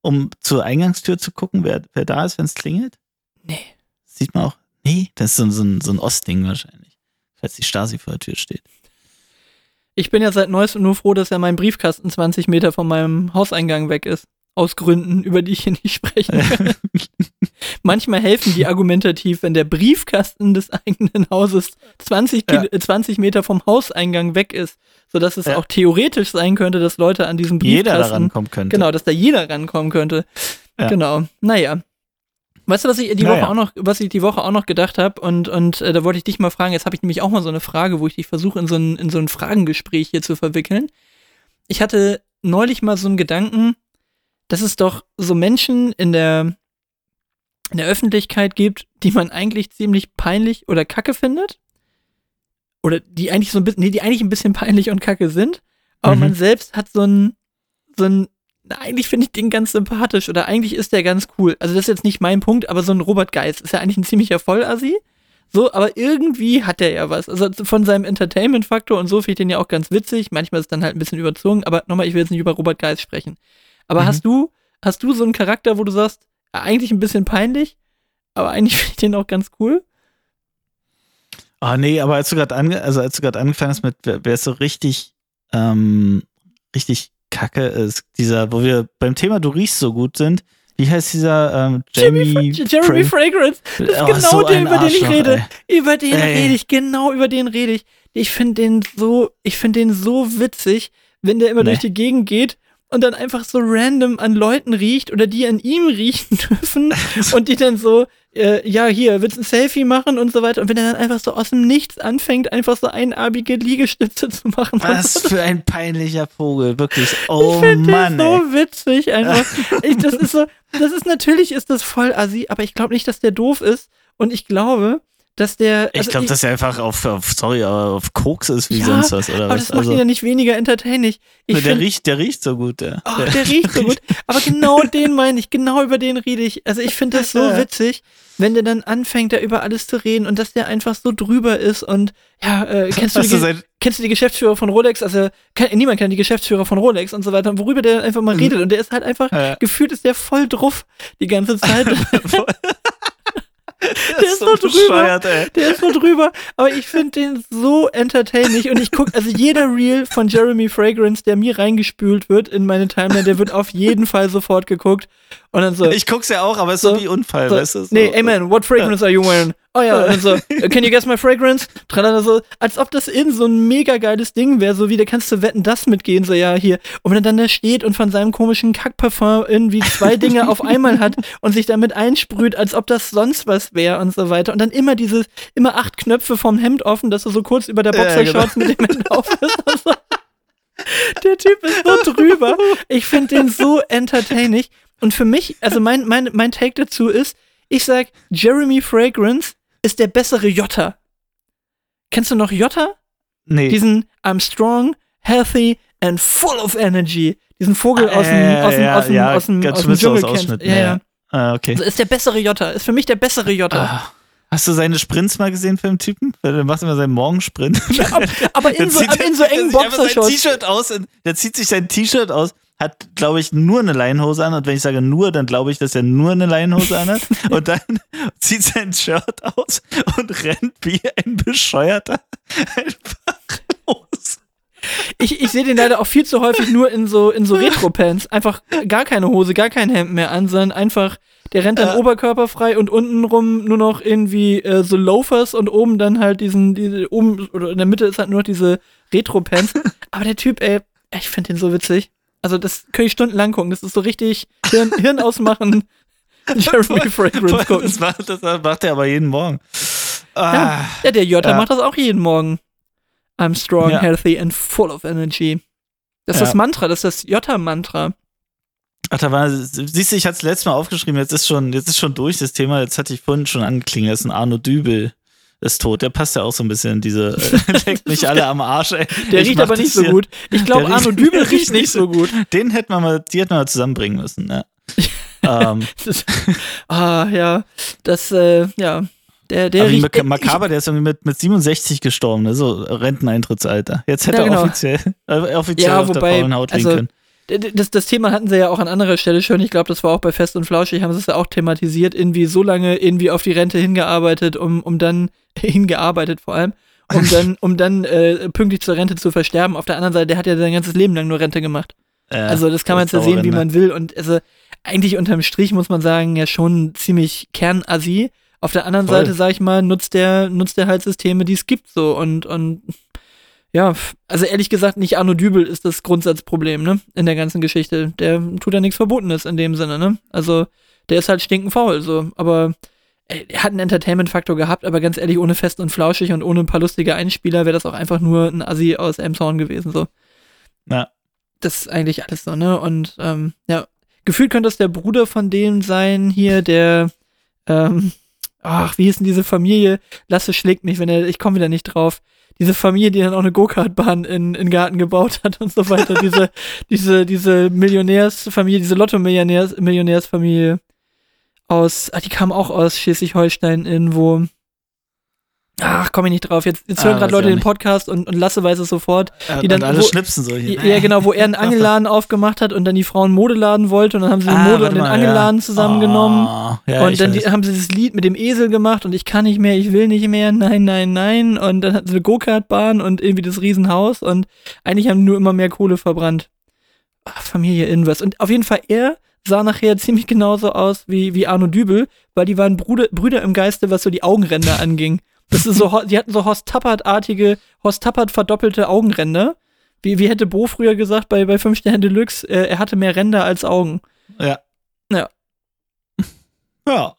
Um zur Eingangstür zu gucken, wer, wer da ist, wenn es klingelt? Nee. Sieht man auch. Nee, das ist so, so, so ein Ostding wahrscheinlich. Falls die Stasi vor der Tür steht. Ich bin ja seit neuestem nur froh, dass ja mein Briefkasten 20 Meter von meinem Hauseingang weg ist. Aus Gründen, über die ich hier nicht sprechen kann. Manchmal helfen die argumentativ, wenn der Briefkasten des eigenen Hauses 20, Ja. Kil- äh, 20 Meter vom Hauseingang weg ist, sodass es Ja. auch theoretisch sein könnte, dass Leute an diesem Jeder Briefkasten, daran kommen könnte. genau, dass da jeder rankommen könnte. Ja. Genau. Naja. Weißt du, was ich die Naja. Woche auch noch, was ich die Woche auch noch gedacht habe und und äh, da wollte ich dich mal fragen. Jetzt habe ich nämlich auch mal so eine Frage, wo ich dich versuche in so ein in so ein Fragengespräch hier zu verwickeln. Ich hatte neulich mal so einen Gedanken, dass es doch so Menschen in der in der Öffentlichkeit gibt, die man eigentlich ziemlich peinlich oder kacke findet. Oder die eigentlich so ein bisschen, nee, die eigentlich ein bisschen peinlich und kacke sind. Aber Mhm. man selbst hat so ein, so ein, eigentlich finde ich den ganz sympathisch oder eigentlich ist der ganz cool. Also das ist jetzt nicht mein Punkt, aber so ein Robert Geist ist ja eigentlich ein ziemlicher Vollassi. So, aber irgendwie hat er ja was. Also von seinem Entertainment-Faktor und so finde ich den ja auch ganz witzig. Manchmal ist es dann halt ein bisschen überzogen, aber nochmal, ich will jetzt nicht über Robert Geist sprechen. Aber Mhm. hast du, hast du so einen Charakter, wo du sagst, ja, eigentlich ein bisschen peinlich, aber eigentlich finde ich den auch ganz cool? Ah, nee, aber als du gerade ange also als du gerade angefangen hast mit, wer, wer ist so richtig, ähm, richtig kacke ist, dieser, wo wir beim Thema Du riechst so gut sind, wie heißt dieser, ähm, Jamie, Jeremy Fra- Fragrance. Das ist Oh, genau so der, über den ich rede. ey. Über den Ey. rede ich, genau über den rede ich. Ich finde den so, ich finde den so witzig, wenn der immer Nee. durch die Gegend geht und dann einfach so random an Leuten riecht oder die an ihm riechen dürfen und die dann so, äh, ja, hier, willst du ein Selfie machen und so weiter. Und wenn er dann einfach so aus dem Nichts anfängt, einfach so einarbige Liegestütze zu machen. Was für ein peinlicher Vogel, wirklich. Oh ich finde Mann, den so witzig einfach. ich, das ist so, das ist natürlich ist das voll assi, aber ich glaube nicht, dass der doof ist und ich glaube, dass der Ich also glaube, dass er einfach auf, auf, sorry, auf Koks ist wie Ja, sonst was, oder aber was? das macht Also, ihn ja nicht weniger entertaining. Ich der, find, riecht, der riecht so gut, der. oh, der riecht so gut. Aber genau den meine ich, genau über den rede ich. Also ich finde das so Ja. witzig, wenn der dann anfängt, da über alles zu reden und dass der einfach so drüber ist und ja, äh, kennst du, die, du kennst du die Geschäftsführer von Rolex? Also kann, niemand kennt die Geschäftsführer von Rolex und so weiter, worüber der dann einfach mal Mhm. redet und der ist halt einfach, Ja. gefühlt ist der voll druff die ganze Zeit. der ist so drüber. bescheuert, ey. Der ist so drüber, aber ich finde den so entertaining und ich gucke, also jeder Reel von Jeremy Fragrance, der mir reingespült wird in meine Timeline, der wird auf jeden Fall sofort geguckt und dann so, Ich guck's ja auch, aber es ist so, So, wie Unfall, so weißt du? So. nee, ey man, what fragrance are you wearing? Oh ja, und so, "Uh, can you guess my fragrance? Tralala, so, als ob das in so ein mega geiles Ding wäre, so wie, da kannst du wetten, das mitgehen, so, ja, hier. Und wenn er dann da steht und von seinem komischen Kackparfum irgendwie zwei Dinge auf einmal hat und sich damit einsprüht, als ob das sonst was wäre und so weiter. Und dann immer dieses, immer acht Knöpfe vom Hemd offen, dass du so kurz über der Ja, Boxershorts genau. mit dem Hemd auf ist und so. Der Typ ist so drüber. Ich finde den so entertaining. Und für mich, also mein, mein, mein Take dazu ist, ich sag, Jeremy Fragrance ist der bessere Jota. Kennst du noch Jota? Nee. Diesen I'm strong, healthy and full of energy. Diesen Vogel aus dem, Äh, aus dem, ja, aus dem, ja, aus dem, aus Dschungel kennst. Ja, ja, ja. Ah, okay. Also ist der bessere Jota. Ist für mich der bessere Jota. Ah. Hast du seine Sprints mal gesehen für den Typen? Der macht immer seinen Morgensprint. Aber, aber in, Der so, in so engen der zieht einfach sein Boxershorts. T-Shirt aus, in- der zieht sich sein T-Shirt aus, hat, glaube ich, nur eine Leinhose an. Und wenn ich sage nur, dann glaube ich, dass er nur eine Leinhose anhat. und dann zieht sein Shirt aus und rennt wie ein Bescheuerter einfach los. Ich, ich sehe den leider auch viel zu häufig nur in so, in so Retro-Pants. Einfach gar keine Hose, gar kein Hemd mehr an, sondern einfach, der rennt dann Ja. oberkörperfrei und untenrum nur noch irgendwie äh, so Loafers und oben dann halt diesen, diese, oben oder in der Mitte ist halt nur noch diese Retro-Pants. Aber der Typ, ey, ich finde den so witzig. Also, das kann ich stundenlang gucken. Das ist so richtig Hirn, Hirn ausmachen. Jeremy Fragrance gucken. Das macht, das macht er aber jeden Morgen. Ah, Ja, ja der Jota Ja. macht das auch jeden Morgen. I'm strong, Ja. healthy and full of energy. Das ist das Mantra, das ist das Jota-Mantra. Ach, da war, siehst du, ich hatte es letztes Mal aufgeschrieben, jetzt ist schon, jetzt ist schon durch das Thema, jetzt hatte ich vorhin schon angeklingelt, das ist ein Arno Dübel ist tot. Der passt ja auch so ein bisschen in diese, äh, leckt mich alle am Arsch, ey. Der Ich riecht aber nicht so hier. gut. Ich glaube, Arno Dübel riecht nicht so gut. Den hätten wir mal, die hätten wir mal zusammenbringen müssen, ne? ähm, Das, ah, ja. Das, äh, ja. Der, der riecht. Mac- Makaber, der ist irgendwie mit, mit 67 gestorben, ne? so Renteneintrittsalter. Jetzt hätte Ja, er genau. offiziell, äh, offiziell Ja, auf wobei, der faulen Haut liegen also, können. Das, das Thema hatten sie ja auch an anderer Stelle schon. Ich glaube, das war auch bei Fest und Flauschig, haben sie es ja auch thematisiert, irgendwie so lange irgendwie auf die Rente hingearbeitet, um, um dann, hingearbeitet vor allem, um dann, um dann äh, pünktlich zur Rente zu versterben. Auf der anderen Seite, der hat ja sein ganzes Leben lang nur Rente gemacht. Äh, Also das kann man jetzt ja sehen, wie man will. Und also eigentlich unterm Strich muss man sagen, ja schon ziemlich Kernassi. Auf der anderen Voll. Seite, sag ich mal, nutzt der, nutzt der halt Systeme, die es gibt so. Und, und ja, also ehrlich gesagt, nicht Arno Dübel ist das Grundsatzproblem, ne? In der ganzen Geschichte. Der tut ja nichts Verbotenes in dem Sinne, ne? Also, der ist halt stinkenfaul, so. Aber er hat einen Entertainment-Faktor gehabt, aber ganz ehrlich, ohne Fest und Flauschig und ohne ein paar lustige Einspieler wäre das auch einfach nur ein Assi aus Elmshorn gewesen, so Ja. das ist eigentlich alles so, ne? Und ähm, ja, gefühlt könnte es der Bruder von dem sein hier, der, ähm, ach, wie hieß denn diese Familie? Lasse schlägt mich, wenn er, ich komme wieder nicht drauf. Diese Familie, die dann auch eine Go-Kart-Bahn in, in Garten gebaut hat und so weiter. diese, diese, diese Millionärsfamilie, diese Lotto-Millionärsfamilie aus, ah, die kam auch aus Schleswig-Holstein irgendwo. Ach, komme ich nicht drauf. Jetzt, jetzt Ah, hören gerade weiß ich Leute den. Podcast und, und Lasse weiß es sofort. Äh, die dann- alle wo- schnipsen so hier. Ja, genau, wo er einen Angelladen aufgemacht hat und dann die Frau einen Modeladen wollte und dann haben sie den Ah, Mode warte und den mal, Angeladen ja. zusammengenommen. Oh, ja, und dann die, haben sie das Lied mit dem Esel gemacht und ich kann nicht mehr, ich will nicht mehr, nein, nein, nein. Und dann hatten sie eine Go-Kart-Bahn und irgendwie das Riesenhaus und eigentlich haben die nur immer mehr Kohle verbrannt. Ach, Familie Inverse. Und auf jeden Fall, er sah nachher ziemlich genauso aus wie, wie Arno Dübel, weil die waren Bruder, Brüder im Geiste, was so die Augenränder anging. Das ist so, die hatten so Horst Tappert-artige, Horst Tappert verdoppelte Augenränder. Wie, wie hätte Bo früher gesagt bei, bei 5 Sterne Deluxe, äh, er hatte mehr Ränder als Augen. Ja. Ja. Ja.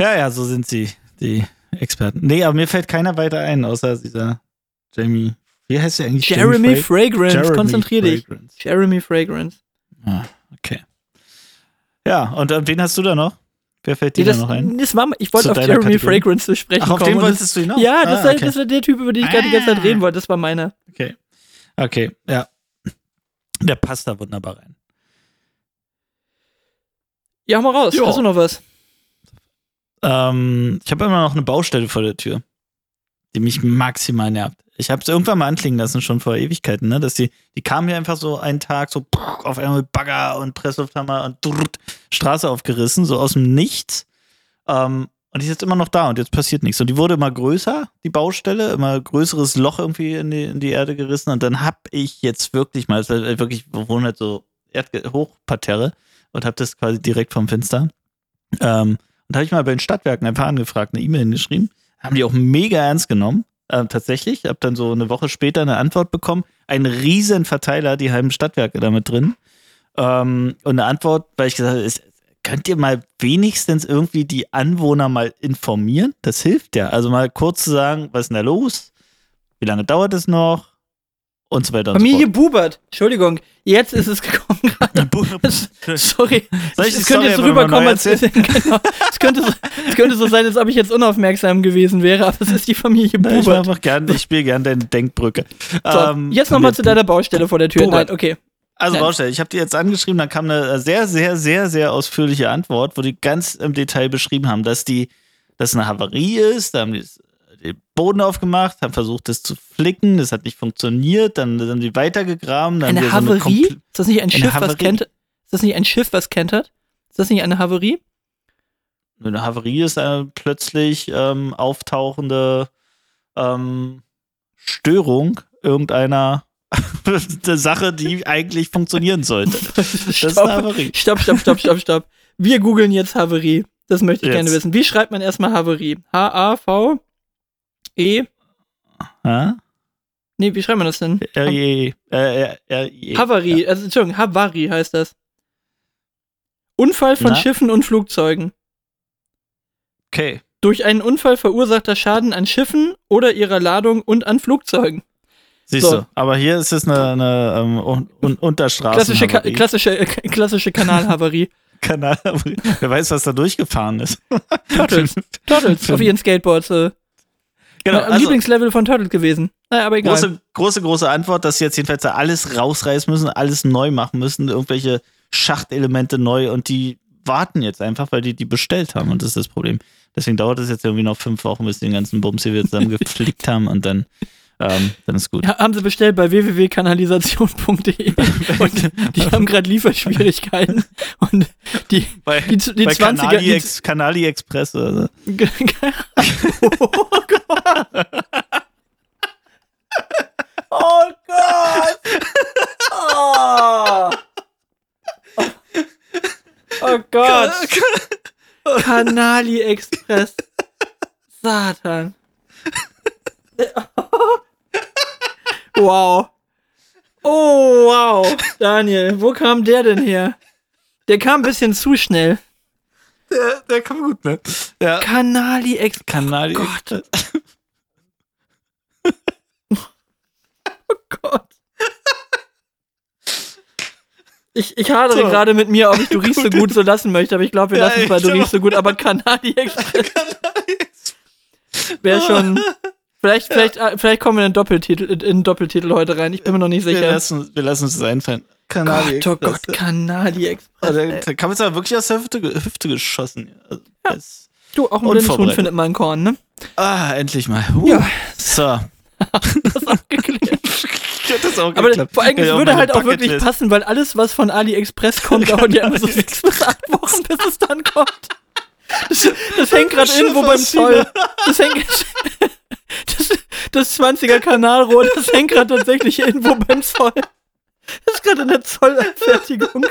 Ja, ja, so sind sie, die Experten. Nee, aber mir fällt keiner weiter ein, außer dieser Jamie. Wie heißt der eigentlich? Jeremy Fra- Fragrance, Jeremy konzentrier dich. Jeremy Fragrance. Ah, okay. Ja, und äh, wen hast du da noch? Wer fällt dir Nee, da das, noch ein? das war, ich wollte auf Jeremy Kategorie? Fragrance zu sprechen Ach, auf kommen. den wolltest du hinaus? Ja, das, ah, war, okay. das war der Typ, über den ich gerade die ganze Zeit Ah. reden wollte. Das war meiner. okay. Okay, ja. Der passt da wunderbar rein. Ja, hau mal raus. Ja. Hast du noch was? Ähm, ich habe immer noch eine Baustelle vor der Tür, die mich maximal nervt. Ich habe es irgendwann mal anklingen lassen, schon vor Ewigkeiten, ne? Dass die, die kamen hier einfach so einen Tag so auf einmal mit Bagger und Presslufthammer und drrrt, Straße aufgerissen, so aus dem Nichts. Ähm, und die ist jetzt immer noch da und jetzt passiert nichts. Und die wurde immer größer, die Baustelle, immer größeres Loch irgendwie in die, in die Erde gerissen. Und dann hab ich jetzt wirklich mal, war wirklich, wir wohnen halt so Erdge Hochparterre und hab das quasi direkt vom Fenster. Ähm, und habe ich mal bei den Stadtwerken ein paar angefragt, eine E-Mail hingeschrieben. Haben die auch mega ernst genommen. Ähm, tatsächlich. Habe dann so eine Woche später eine Antwort bekommen. Ein riesen Verteiler, die halben Stadtwerke damit drin. Ähm, und eine Antwort, weil ich gesagt habe, könnt ihr mal wenigstens irgendwie die Anwohner mal informieren? Das hilft ja. Also mal kurz zu sagen, was ist denn da los? Wie lange dauert es noch? Und so weiter und Familie Bubert. Entschuldigung, jetzt ist es gekommen gerade. so fort. Sorry. Soll ich es könnte jetzt so rüberkommen, als genau, es, könnte so, es könnte so sein, als ob ich jetzt unaufmerksam gewesen wäre, aber es ist die Familie Ich Bubert. einfach gern, ich spiele gern deine Denkbrücke. So, Ähm, jetzt nochmal zu deiner Baustelle vor der Tür. Bubert. Nein, okay. Also Nein. Baustelle, ich habe die jetzt angeschrieben, dann kam eine sehr, sehr, sehr, sehr ausführliche Antwort, wo die ganz im Detail beschrieben haben, dass die, dass eine Havarie ist, da haben die das- den Boden aufgemacht, haben versucht, das zu flicken, das hat nicht funktioniert, dann sind die weitergegraben, dann Eine so Havarie? kompl- ist das nicht ein Schiff, was Havarie? kennt? Ist das nicht ein Schiff, was kentert? Ist das nicht eine Havarie? Eine Havarie ist eine plötzlich ähm, auftauchende ähm, Störung irgendeiner Sache, die eigentlich funktionieren sollte. Das ist eine Stopp. Havarie. Stopp, stopp, stopp, stopp, stopp. Wir googeln jetzt Havarie. Das möchte ich Jetzt. gerne wissen. Wie schreibt man erstmal Havarie? H-A-V-E? Ja? Nee, wie schreibt man das denn? R-I-E. Äh, R- R-I-E. Havarie, also Entschuldigung, Havarie heißt das. Unfall von Na? Schiffen und Flugzeugen. Okay. Durch einen Unfall verursachter Schaden an Schiffen oder ihrer Ladung und an Flugzeugen. Siehst So. du. Aber hier ist es eine, eine ähm, un un Unterstraßen. Klassische, Ka klassische, äh, klassische Kanalhavarie. Kanal. Wer weiß, was da durchgefahren ist. Turtles. Turtles auf ihren Skateboards. Äh. Genau, mein also, Lieblingslevel von Turtles gewesen. Naja, aber egal. große, große, große Antwort, dass sie jetzt jedenfalls da alles rausreißen müssen, alles neu machen müssen, irgendwelche Schachtelemente neu und die warten jetzt einfach, weil die die bestellt haben und das ist das Problem. Deswegen dauert es jetzt irgendwie noch fünf Wochen, bis die den ganzen Bums hier wieder zusammengeflickt haben und dann, ähm, dann ist gut. Ja, haben sie bestellt bei www.kanalisation.de und die haben gerade Lieferschwierigkeiten und die, Bei, die, die bei 20er, Kanali, Ex, Kanali Express oder so. oh Gott. Oh Gott. Oh. Oh Gott. Kanali Express. Satan. Wow. Oh, wow. Daniel, wo kam der denn her? Der kam ein bisschen zu schnell. Der, der kam gut, ne? Ja. Kanali Express. Kanali Gott. Express. Gott. Ich, ich hadere So. gerade mit mir, ob ich Du riechst so gut so lassen möchte, aber ich glaube, wir Ja, lassen es bei riechst so gut, aber Kanadi Express Kanali Express. wäre schon. Vielleicht, vielleicht, äh, vielleicht kommen wir in den Doppeltitel, in Doppeltitel heute rein. Ich bin mir noch nicht Wir sicher. lassen, wir lassen uns das einfallen. Kanali Gott, oh Express. Gott, Kanadi Express. Da, kam jetzt aber wirklich aus der Hüfte, Hüfte geschossen. Also, das- Du, auch ein blinden Huhn findet man ein Korn, ne? Ah, endlich mal. Uh, Ja. So. Das abgeklärt. Hat das auch Aber geklappt. vor allem, es Ja, würde halt auch wirklich Bucketlist. passen, weil alles, was von AliExpress kommt, dauert ja immer so sechs bis acht Wochen, bis es dann kommt. Das, das hängt gerade irgendwo beim Zoll. Das hängt. Das, das 20er Kanalrohr, das hängt gerade tatsächlich irgendwo beim Zoll. Das ist gerade in der Zollabfertigung.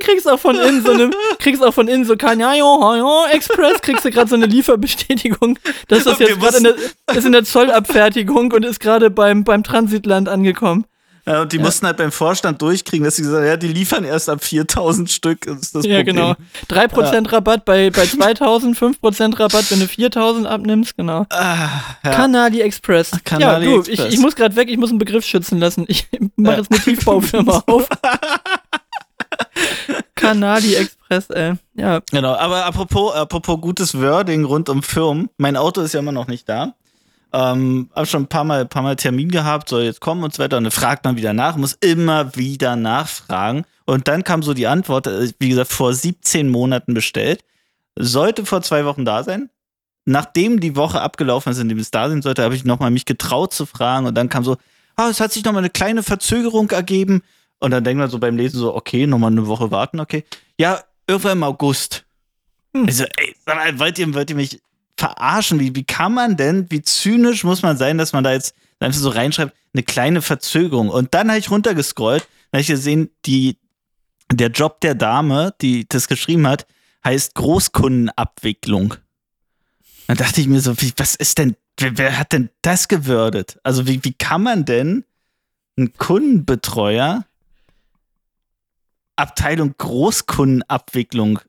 Kriegst auch von innen so eine, kriegst auch von innen so Kanyayo Express, kriegst du gerade so eine Lieferbestätigung, dass das jetzt gerade in der, ist in der Zollabfertigung und ist gerade beim, beim Transitland angekommen. Ja, und die mussten halt beim Vorstand durchkriegen, dass sie gesagt haben, ja, die liefern erst ab 4000 Stück. Das ist das Ja, Problem. genau. 3% Rabatt bei, bei 2000, 5% Rabatt, wenn du 4000 abnimmst, genau. Ah, ja. Kanali Express. Kanali ja, du, Express. Ich, ich muss gerade weg, ich muss einen Begriff schützen lassen. Ich mache Ja. jetzt eine Tiefbaufirma auf. Kanali Express, ey. Ja, Genau, aber apropos, apropos gutes Wording rund um Firmen, mein Auto ist ja immer noch nicht da. Ähm, hab schon ein paar Mal, paar Mal Termin gehabt, soll jetzt kommen und so weiter. Und dann fragt man wieder nach, muss immer wieder nachfragen. Und dann kam so die Antwort, äh, wie gesagt, vor 17 Monaten bestellt. Sollte vor zwei Wochen da sein. Nachdem die Woche abgelaufen ist, in dem es da sein sollte, habe ich nochmal mich getraut zu fragen. Und dann kam so, ah, es hat sich nochmal eine kleine Verzögerung ergeben. Und dann denkt man so beim Lesen so, okay, nochmal eine Woche warten, okay. Ja, irgendwann im August. Hm. Also, ey, wollt ihr, wollt ihr mich verarschen? Wie, wie kann man denn, wie zynisch muss man sein, dass man da jetzt einfach so reinschreibt, eine kleine Verzögerung. Und dann habe ich runtergescrollt, dann habe ich gesehen, die, der Job der Dame, die das geschrieben hat, heißt Großkundenabwicklung. Dann dachte ich mir so, wie, was ist denn, wer, wer hat denn das gewürdet? Also wie, wie kann man denn einen Kundenbetreuer Abteilung Großkundenabwicklung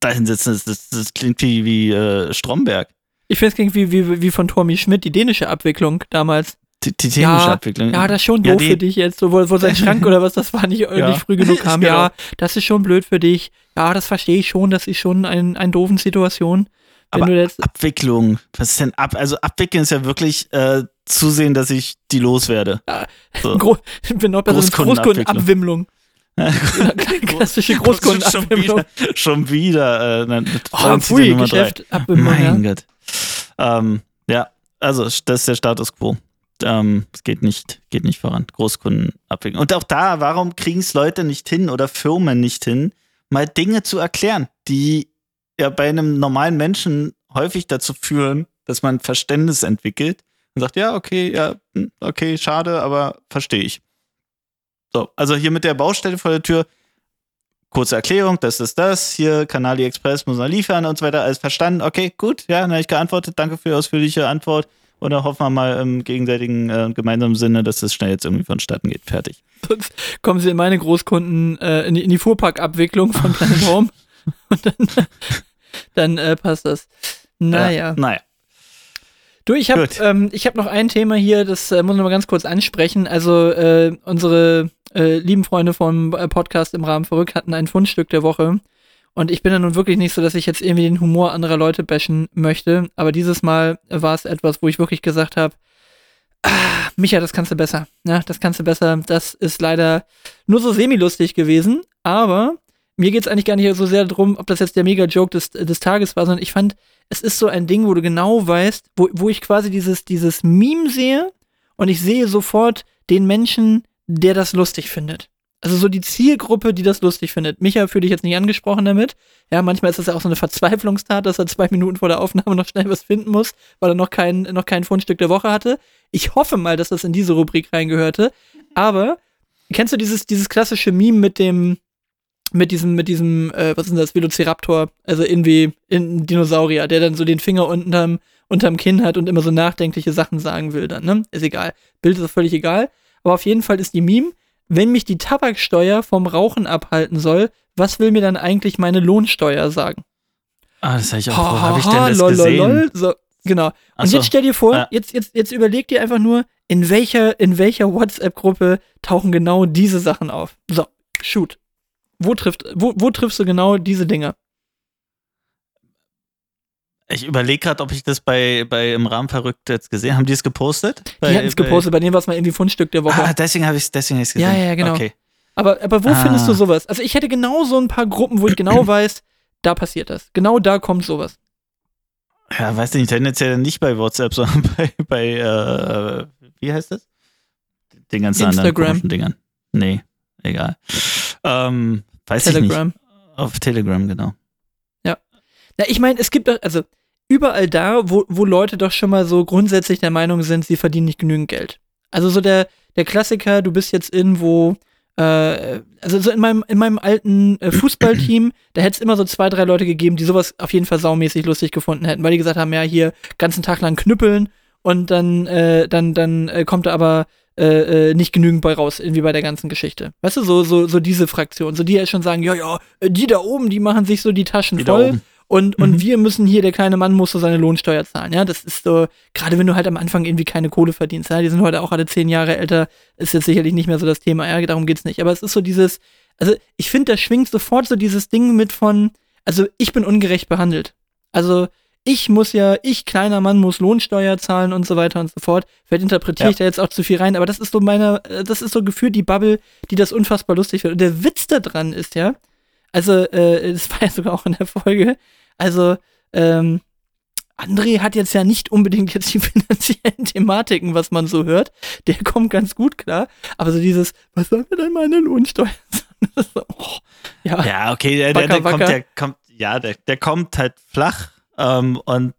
dahin setzen? Das, das, das klingt wie, wie äh, Stromberg. ich finde es klingt wie, wie, wie von Tommy Schmidt, die dänische Abwicklung damals. Die, die technische Ja, Abwicklung. Ja, das ist schon Ja, doof für dich jetzt, so, wo, wo sein Schrank oder was, das war nicht, Ja. nicht früh genug kam. Genau. Ja, das ist schon blöd für dich. Ja, das verstehe ich schon, das ist schon ein, eine doofen Situation. Wenn Aber jetzt, Abwicklung. Was ist denn ab? Also abwickeln ist ja wirklich äh, zusehen, dass ich die loswerde. So. Gro bin Klassische schon Großkundenabwicklung. wieder, schon wieder äh, nein, mit Oh, drei. Geschäft, Mein ja. Gott. Ähm, ja, also das ist der Status quo. Ähm, es geht nicht, geht nicht voran. Großkundenabwicklung. Und auch da, warum kriegen es Leute nicht hin oder Firmen nicht hin, mal Dinge zu erklären, die ja bei einem normalen Menschen häufig dazu führen, dass man Verständnis entwickelt und sagt, ja, okay, ja, hm, okay, schade, aber verstehe ich. So, also hier mit der Baustelle vor der Tür, kurze Erklärung, das ist das, hier Kanali Express muss man liefern und so weiter, alles verstanden, okay, gut, ja, dann habe ich geantwortet, danke für die ausführliche Antwort und dann hoffen wir mal im gegenseitigen äh, gemeinsamen Sinne, dass das schnell jetzt irgendwie vonstatten geht, fertig. Sonst kommen sie in meine Großkunden, äh, in, die, in die Fuhrparkabwicklung von Planet Home und dann, dann äh, passt das. Naja. Ja, naja. Du, ich habe ähm, ich hab noch ein Thema hier, das äh, muss ich mal ganz kurz ansprechen. Also äh, unsere äh, lieben Freunde vom äh, Podcast im Rahmen verrückt hatten ein Fundstück der Woche. Und ich bin ja nun wirklich nicht so, dass ich jetzt irgendwie den Humor anderer Leute bashen möchte. Aber dieses Mal war es etwas, wo ich wirklich gesagt habe, ah, Micha, das kannst du besser. Ja, das kannst du besser. Das ist leider nur so semi-lustig gewesen. Aber mir geht es eigentlich gar nicht so sehr darum, ob das jetzt der Mega-Joke des, des Tages war, sondern ich fand, es ist so ein Ding, wo du genau weißt, wo, wo ich quasi dieses, dieses Meme sehe und ich sehe sofort den Menschen, der das lustig findet. Also so die Zielgruppe, die das lustig findet. Micha fühle ich jetzt nicht angesprochen damit. Ja, manchmal ist das ja auch so eine Verzweiflungstat, dass er zwei Minuten vor der Aufnahme noch schnell was finden muss, weil er noch kein, noch kein Fundstück der Woche hatte. Ich hoffe mal, dass das in diese Rubrik reingehörte. Aber kennst du dieses, dieses klassische Meme mit dem, mit diesem, mit diesem, äh, was ist denn das, Velociraptor, also irgendwie ein Dinosaurier, der dann so den Finger unterm, unterm Kinn hat und immer so nachdenkliche Sachen sagen will dann, ne? Ist egal. Bild ist auch völlig egal. Aber auf jeden Fall ist die Meme, wenn mich die Tabaksteuer vom Rauchen abhalten soll, was will mir dann eigentlich meine Lohnsteuer sagen? Ah, das habe ich auch. Wo habe ich denn das lol, gesehen? Lol, so, genau. Und so. jetzt stell dir vor, ja. jetzt, jetzt, jetzt überleg dir einfach nur, in welcher, in welcher WhatsApp-Gruppe tauchen genau diese Sachen auf. So, shoot. Wo, trifft, wo, wo triffst du genau diese Dinge? Ich überlege gerade, ob ich das bei, bei im Rahmen verrückt jetzt gesehen habe. Haben die es gepostet? Bei, die hatten es gepostet, bei dem war es mal irgendwie Fundstück der Woche. Ah, deswegen habe ich es gesehen. Ja, ja, genau. Okay. Aber, aber wo ah. findest du sowas? Also ich hätte genau so ein paar Gruppen, wo ich genau weiß, da passiert das. Genau da kommt sowas. Ja, weiß nicht, tendenziell nicht bei WhatsApp, sondern bei, bei äh, wie heißt das? Den ganzen Instagram. anderen Dingern. Nee, egal. Ähm, weiß Telegram. ich nicht. Auf Telegram, genau. Ja. Na, ich meine, es gibt doch, also überall da, wo, wo Leute doch schon mal so grundsätzlich der Meinung sind, sie verdienen nicht genügend Geld. Also so der, der Klassiker, du bist jetzt irgendwo, äh, also so in meinem, in meinem alten äh, Fußballteam, da hätte es immer so zwei, drei Leute gegeben, die sowas auf jeden Fall saumäßig lustig gefunden hätten, weil die gesagt haben, ja, hier ganzen Tag lang knüppeln und dann, äh, dann, dann äh, kommt da aber äh, äh, nicht genügend bei raus, irgendwie bei der ganzen Geschichte. Weißt du, so, so, so diese Fraktion, so die ja schon sagen, ja, ja, die da oben, die machen sich so die Taschen die voll. Und, und mhm. wir müssen hier, der kleine Mann muss so seine Lohnsteuer zahlen. Ja, das ist so, gerade wenn du halt am Anfang irgendwie keine Kohle verdienst. Ja, die sind heute auch alle zehn Jahre älter, ist jetzt sicherlich nicht mehr so das Thema. Ja, darum geht's nicht. Aber es ist so dieses, also ich finde, da schwingt sofort so dieses Ding mit von, also ich bin ungerecht behandelt. Also ich muss ja, ich kleiner Mann muss Lohnsteuer zahlen und so weiter und so fort. Vielleicht interpretiere ja. ich da jetzt auch zu viel rein, aber das ist so meine, das ist so gefühlt die Bubble, die das unfassbar lustig wird. Und der Witz daran ist ja, also, äh, das war ja sogar auch in der Folge. Also, ähm, André hat jetzt ja nicht unbedingt jetzt die finanziellen Thematiken, was man so hört. Der kommt ganz gut klar. Aber so dieses, was soll mir denn meine Lohnsteuer sagen? oh, ja. ja, okay, der, der, der kommt, der kommt, ja, der, der kommt halt flach. Ähm, und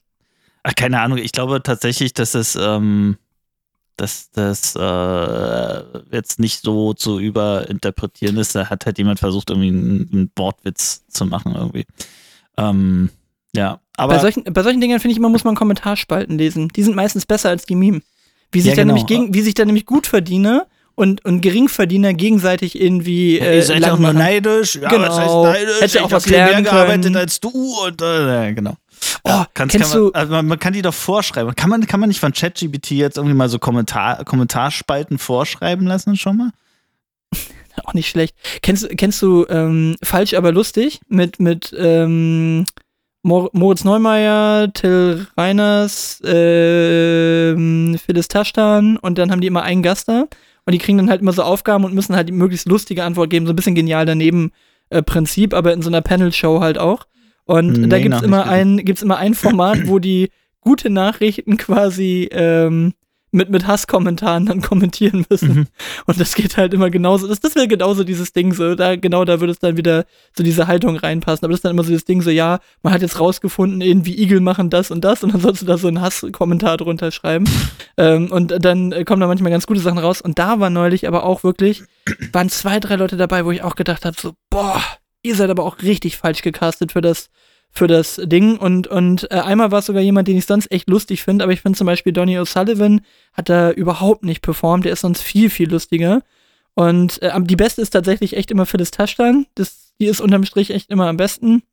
ach, keine Ahnung, ich glaube tatsächlich, dass es, ähm, dass das äh, jetzt nicht so zu überinterpretieren ist. Da hat halt jemand versucht, irgendwie einen, einen Wortwitz zu machen irgendwie. Ähm, ja, aber. Bei solchen, bei solchen Dingen finde ich immer, muss man Kommentarspalten lesen. Die sind meistens besser als die Meme. Wie sich, ja, genau. nämlich gegen, wie sich da nämlich Gutverdiener und, und Geringverdiener gegenseitig irgendwie. Äh, Ihr seid ja auch nur neidisch. Ja, genau. was heißt neidisch? Hätte auch ich was lernen mehr gearbeitet können. als du und äh, genau. Oh, ja, kannst, kennst kann man, also man, man, kann die doch vorschreiben. Kann man, kann man nicht von ChatGPT jetzt irgendwie mal so Kommentar, Kommentarspalten vorschreiben lassen schon mal? Auch nicht schlecht. Kennst, kennst du ähm, Falsch, aber lustig mit, mit ähm, Moritz Neumeier, Till Reiners, äh, Phyllis Taschtan und dann haben die immer einen Gast da und die kriegen dann halt immer so Aufgaben und müssen halt die möglichst lustige Antwort geben. So ein bisschen genial daneben äh, Prinzip, aber in so einer Panel-Show halt auch. Und nee, da gibt's immer ein, gibt's immer ein Format, wo die gute Nachrichten quasi ähm, mit, mit Hasskommentaren dann kommentieren müssen. Mhm. Und das geht halt immer genauso. Das, das wäre genauso dieses Ding so. Da, genau da würde es dann wieder so diese Haltung reinpassen. Aber das ist dann immer so dieses Ding so, ja, man hat jetzt rausgefunden, irgendwie Igel machen das und das und dann sollst du da so einen Hasskommentar drunter schreiben. ähm, und dann kommen da manchmal ganz gute Sachen raus. Und da war neulich aber auch wirklich, waren zwei, drei Leute dabei, wo ich auch gedacht habe, so, boah, ihr seid aber auch richtig falsch gecastet für das, für das Ding. Und, und äh, einmal war es sogar jemand, den ich sonst echt lustig finde, aber ich finde zum Beispiel Donny O'Sullivan hat da überhaupt nicht performt. Der ist sonst viel, viel lustiger. Und äh, die beste ist tatsächlich echt immer Phyllis Taschtan. Das, die ist unterm Strich echt immer am besten.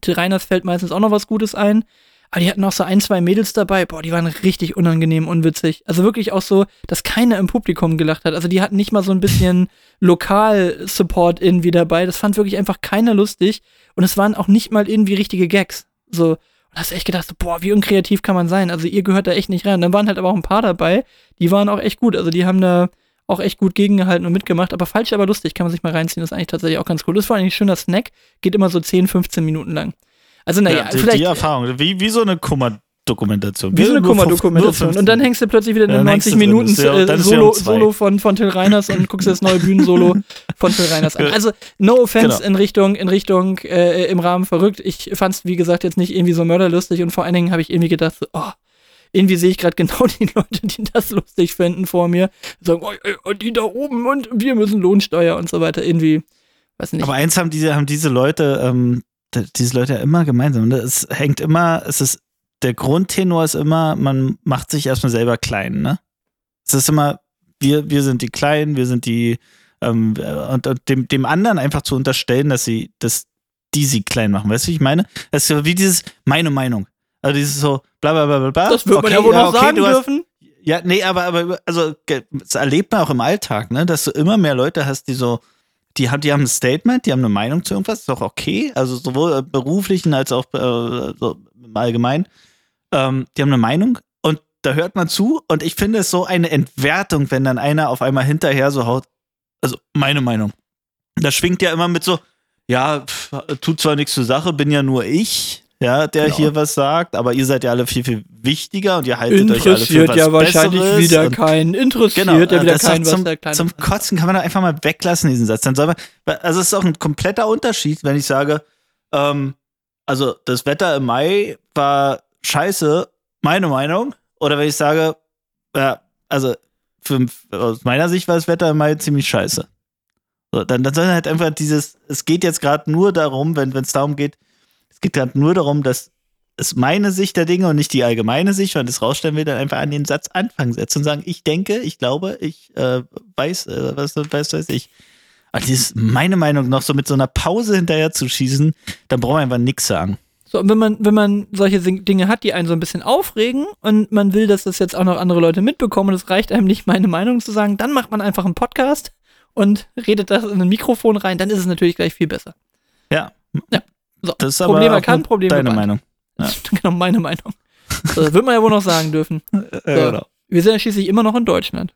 Till Reiners fällt meistens auch noch was Gutes ein. Aber die hatten auch so ein, zwei Mädels dabei, boah, die waren richtig unangenehm, unwitzig. Also wirklich auch so, dass keiner im Publikum gelacht hat. Also die hatten nicht mal so ein bisschen Lokal-Support irgendwie dabei. Das fand wirklich einfach keiner lustig. Und es waren auch nicht mal irgendwie richtige Gags. So, und hast echt gedacht, boah, wie unkreativ kann man sein? Also ihr gehört da echt nicht rein. Dann waren halt aber auch ein paar dabei, die waren auch echt gut. Also die haben da auch echt gut gegengehalten und mitgemacht. Aber falsch, aber lustig, kann man sich mal reinziehen. Das ist eigentlich tatsächlich auch ganz cool. Das vor allem ein schöner Snack, geht immer so 10, 15 Minuten lang. Also naja, ja, die, vielleicht die Erfahrung, wie, wie so eine Kummer-Dokumentation. wie so eine Kummer-Dokumentation. 15. Und dann hängst du plötzlich wieder in hängst 90 du drin. Minuten ist ja- äh, Solo. Solo von, von Till Reiners und guckst das neue Bühnensolo von Till Reiners an. Also, no offense Genau. in Richtung, in Richtung äh, im Rahmen verrückt. Ich fand's, wie gesagt, jetzt nicht irgendwie so mörderlustig und vor allen Dingen habe ich irgendwie gedacht, so, oh, irgendwie sehe ich gerade genau die Leute, die das lustig finden vor mir. Sagen, oh, äh, oh, die da oben und wir müssen Lohnsteuer und so weiter. Irgendwie, weiß nicht. Aber eins haben diese, haben diese Leute, ähm, diese Leute ja immer gemeinsam. Ne? Es hängt immer, es ist, der Grundtenor ist immer, man macht sich erstmal selber klein, ne? Es ist immer, wir, wir sind die Kleinen, wir sind die, ähm, äh, und, und dem, dem anderen einfach zu unterstellen, dass sie, dass die sie klein machen. Weißt du, wie ich meine? Es ist so wie dieses meine Meinung. Also dieses so, bla bla bla bla bla. das wird man Okay, ja wohl noch okay, sagen du hast- dürfen. ja, nee, aber, aber also das erlebt man auch im Alltag, ne, dass du immer mehr Leute hast, die so, die haben, die haben ein Statement, die haben eine Meinung zu irgendwas, ist auch okay, also sowohl äh, beruflichen als auch äh, so im. Ähm, die haben eine Meinung und da hört man zu und ich finde es so eine Entwertung, wenn dann einer auf einmal hinterher so haut, also meine Meinung. Da schwingt ja immer mit so, ja, pff, tut zwar nichts zur Sache, bin ja nur ich, ja, der Genau. hier was sagt, aber ihr seid ja alle viel, viel wichtiger und ihr haltet euch alle für Interessiert was ja wahrscheinlich Besseres wieder keinen. Interessiert Genau, ja wieder das ist keinen, was zum, der Kleine zum Kotzen kann man da einfach mal weglassen, diesen Satz. Dann soll man, also es ist auch ein kompletter Unterschied, wenn ich sage, ähm, also das Wetter im Mai war scheiße, meine Meinung, oder wenn ich sage, ja, also für, aus meiner Sicht war das Wetter im Mai ziemlich scheiße. So, dann, dann soll halt einfach dieses, es geht jetzt gerade nur darum, wenn es darum geht, es geht gerade nur darum, dass es meine Sicht der Dinge und nicht die allgemeine Sicht, wenn das rausstellen will, dann einfach an den Satz Anfang setzen und sagen, ich denke, ich glaube, ich äh, weiß, äh, was weiß, weiß ich. Aber dieses meine Meinung noch so mit so einer Pause hinterher zu schießen, dann braucht man einfach nichts sagen. So, und wenn man, wenn man solche Dinge hat, die einen so ein bisschen aufregen und man will, dass das jetzt auch noch andere Leute mitbekommen und es reicht einem nicht, meine Meinung zu sagen, dann macht man einfach einen Podcast und redet das in ein Mikrofon rein, dann ist es natürlich gleich viel besser. Ja. Ja. So, Das ist Problem aber erkannt, Problem deine. Meinung. Ja. genau, meine Meinung. So, das wird man ja wohl noch sagen dürfen. Äh, genau. Wir sind ja schließlich immer noch in Deutschland.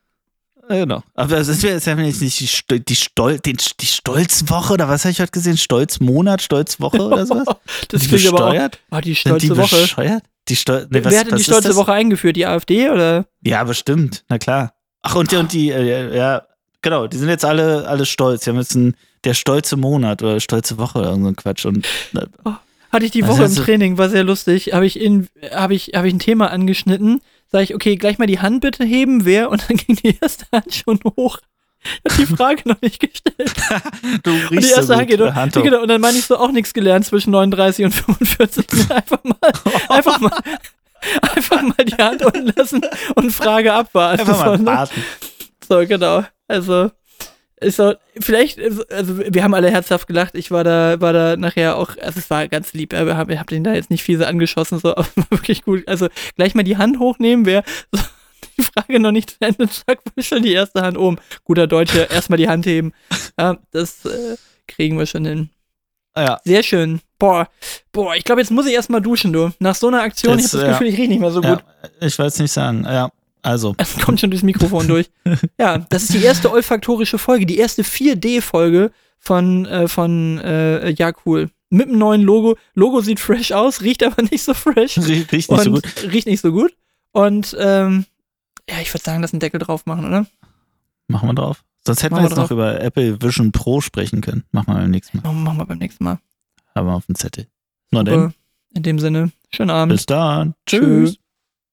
Äh, genau. Aber sind wir jetzt haben wir jetzt nicht die, die, Stol den, die Stolzwoche oder was habe ich heute gesehen? Stolzmonat, Stolzwoche oder sowas? Das die klingt aber auch. Oh, die stolze Woche. bescheuert? Die Stol nee, was, Wer hat denn die ist stolze das? Woche eingeführt? Die AfD oder? Ja, bestimmt. Na klar. Ach, und die, und die äh, ja, genau, die sind jetzt alle, alle stolz. Die haben jetzt einen, der stolze Monat oder stolze Woche oder so ein Quatsch. Und äh, Hatte ich die Was Woche im Training, war sehr lustig. Habe ich, in- hab ich, hab ich ein Thema angeschnitten. Sag ich, okay, gleich mal die Hand bitte heben, wer? Und dann ging die erste Hand schon hoch. Ich hab die Frage noch nicht gestellt. du Und die riechst so erste gut. Hand geht hoch. Hand hoch. genau. Und dann meine ich so auch nichts gelernt zwischen 39 und 45. Einfach mal, einfach mal, einfach mal die Hand unten lassen und Frage abwarten. Einfach mal So, ne? warten. So, genau. Also, ist so, vielleicht, also wir haben alle herzhaft gelacht. Ich war da, war da nachher auch, also es war ganz lieb, aber hab, hab den da jetzt nicht fiese angeschossen, so, aber wirklich gut. Also, gleich mal die Hand hochnehmen, wer so, die Frage noch nicht zu Ende, zack, schon die erste Hand oben. Guter Deutscher, erstmal die Hand heben. Ja, das äh, kriegen wir schon hin. Ja. Sehr schön. Boah, boah, ich glaube, jetzt muss ich erstmal duschen, du. Nach so einer Aktion, Das, ich habe das ja. Gefühl, ich rieche nicht mehr so gut. ja, ich weiß nicht sagen. Ja, also. Es kommt schon durchs Mikrofon durch. Ja, das ist die erste olfaktorische Folge, die erste 4D-Folge von, äh, von äh, Ja, cool. Mit einem neuen Logo. Logo sieht fresh aus, riecht aber nicht so fresh. Riecht nicht und so gut. riecht nicht so gut. Und ähm, ja, ich würde sagen, lass einen Deckel drauf machen, oder? Machen wir drauf. Sonst hätten Machen wir jetzt noch über Apple Vision Pro sprechen können. Machen wir beim nächsten Mal. Machen wir beim nächsten Mal. Haben wir auf dem Zettel. Na denn, in dem Sinne, schönen Abend. bis dann. Tschüss. Tschüss.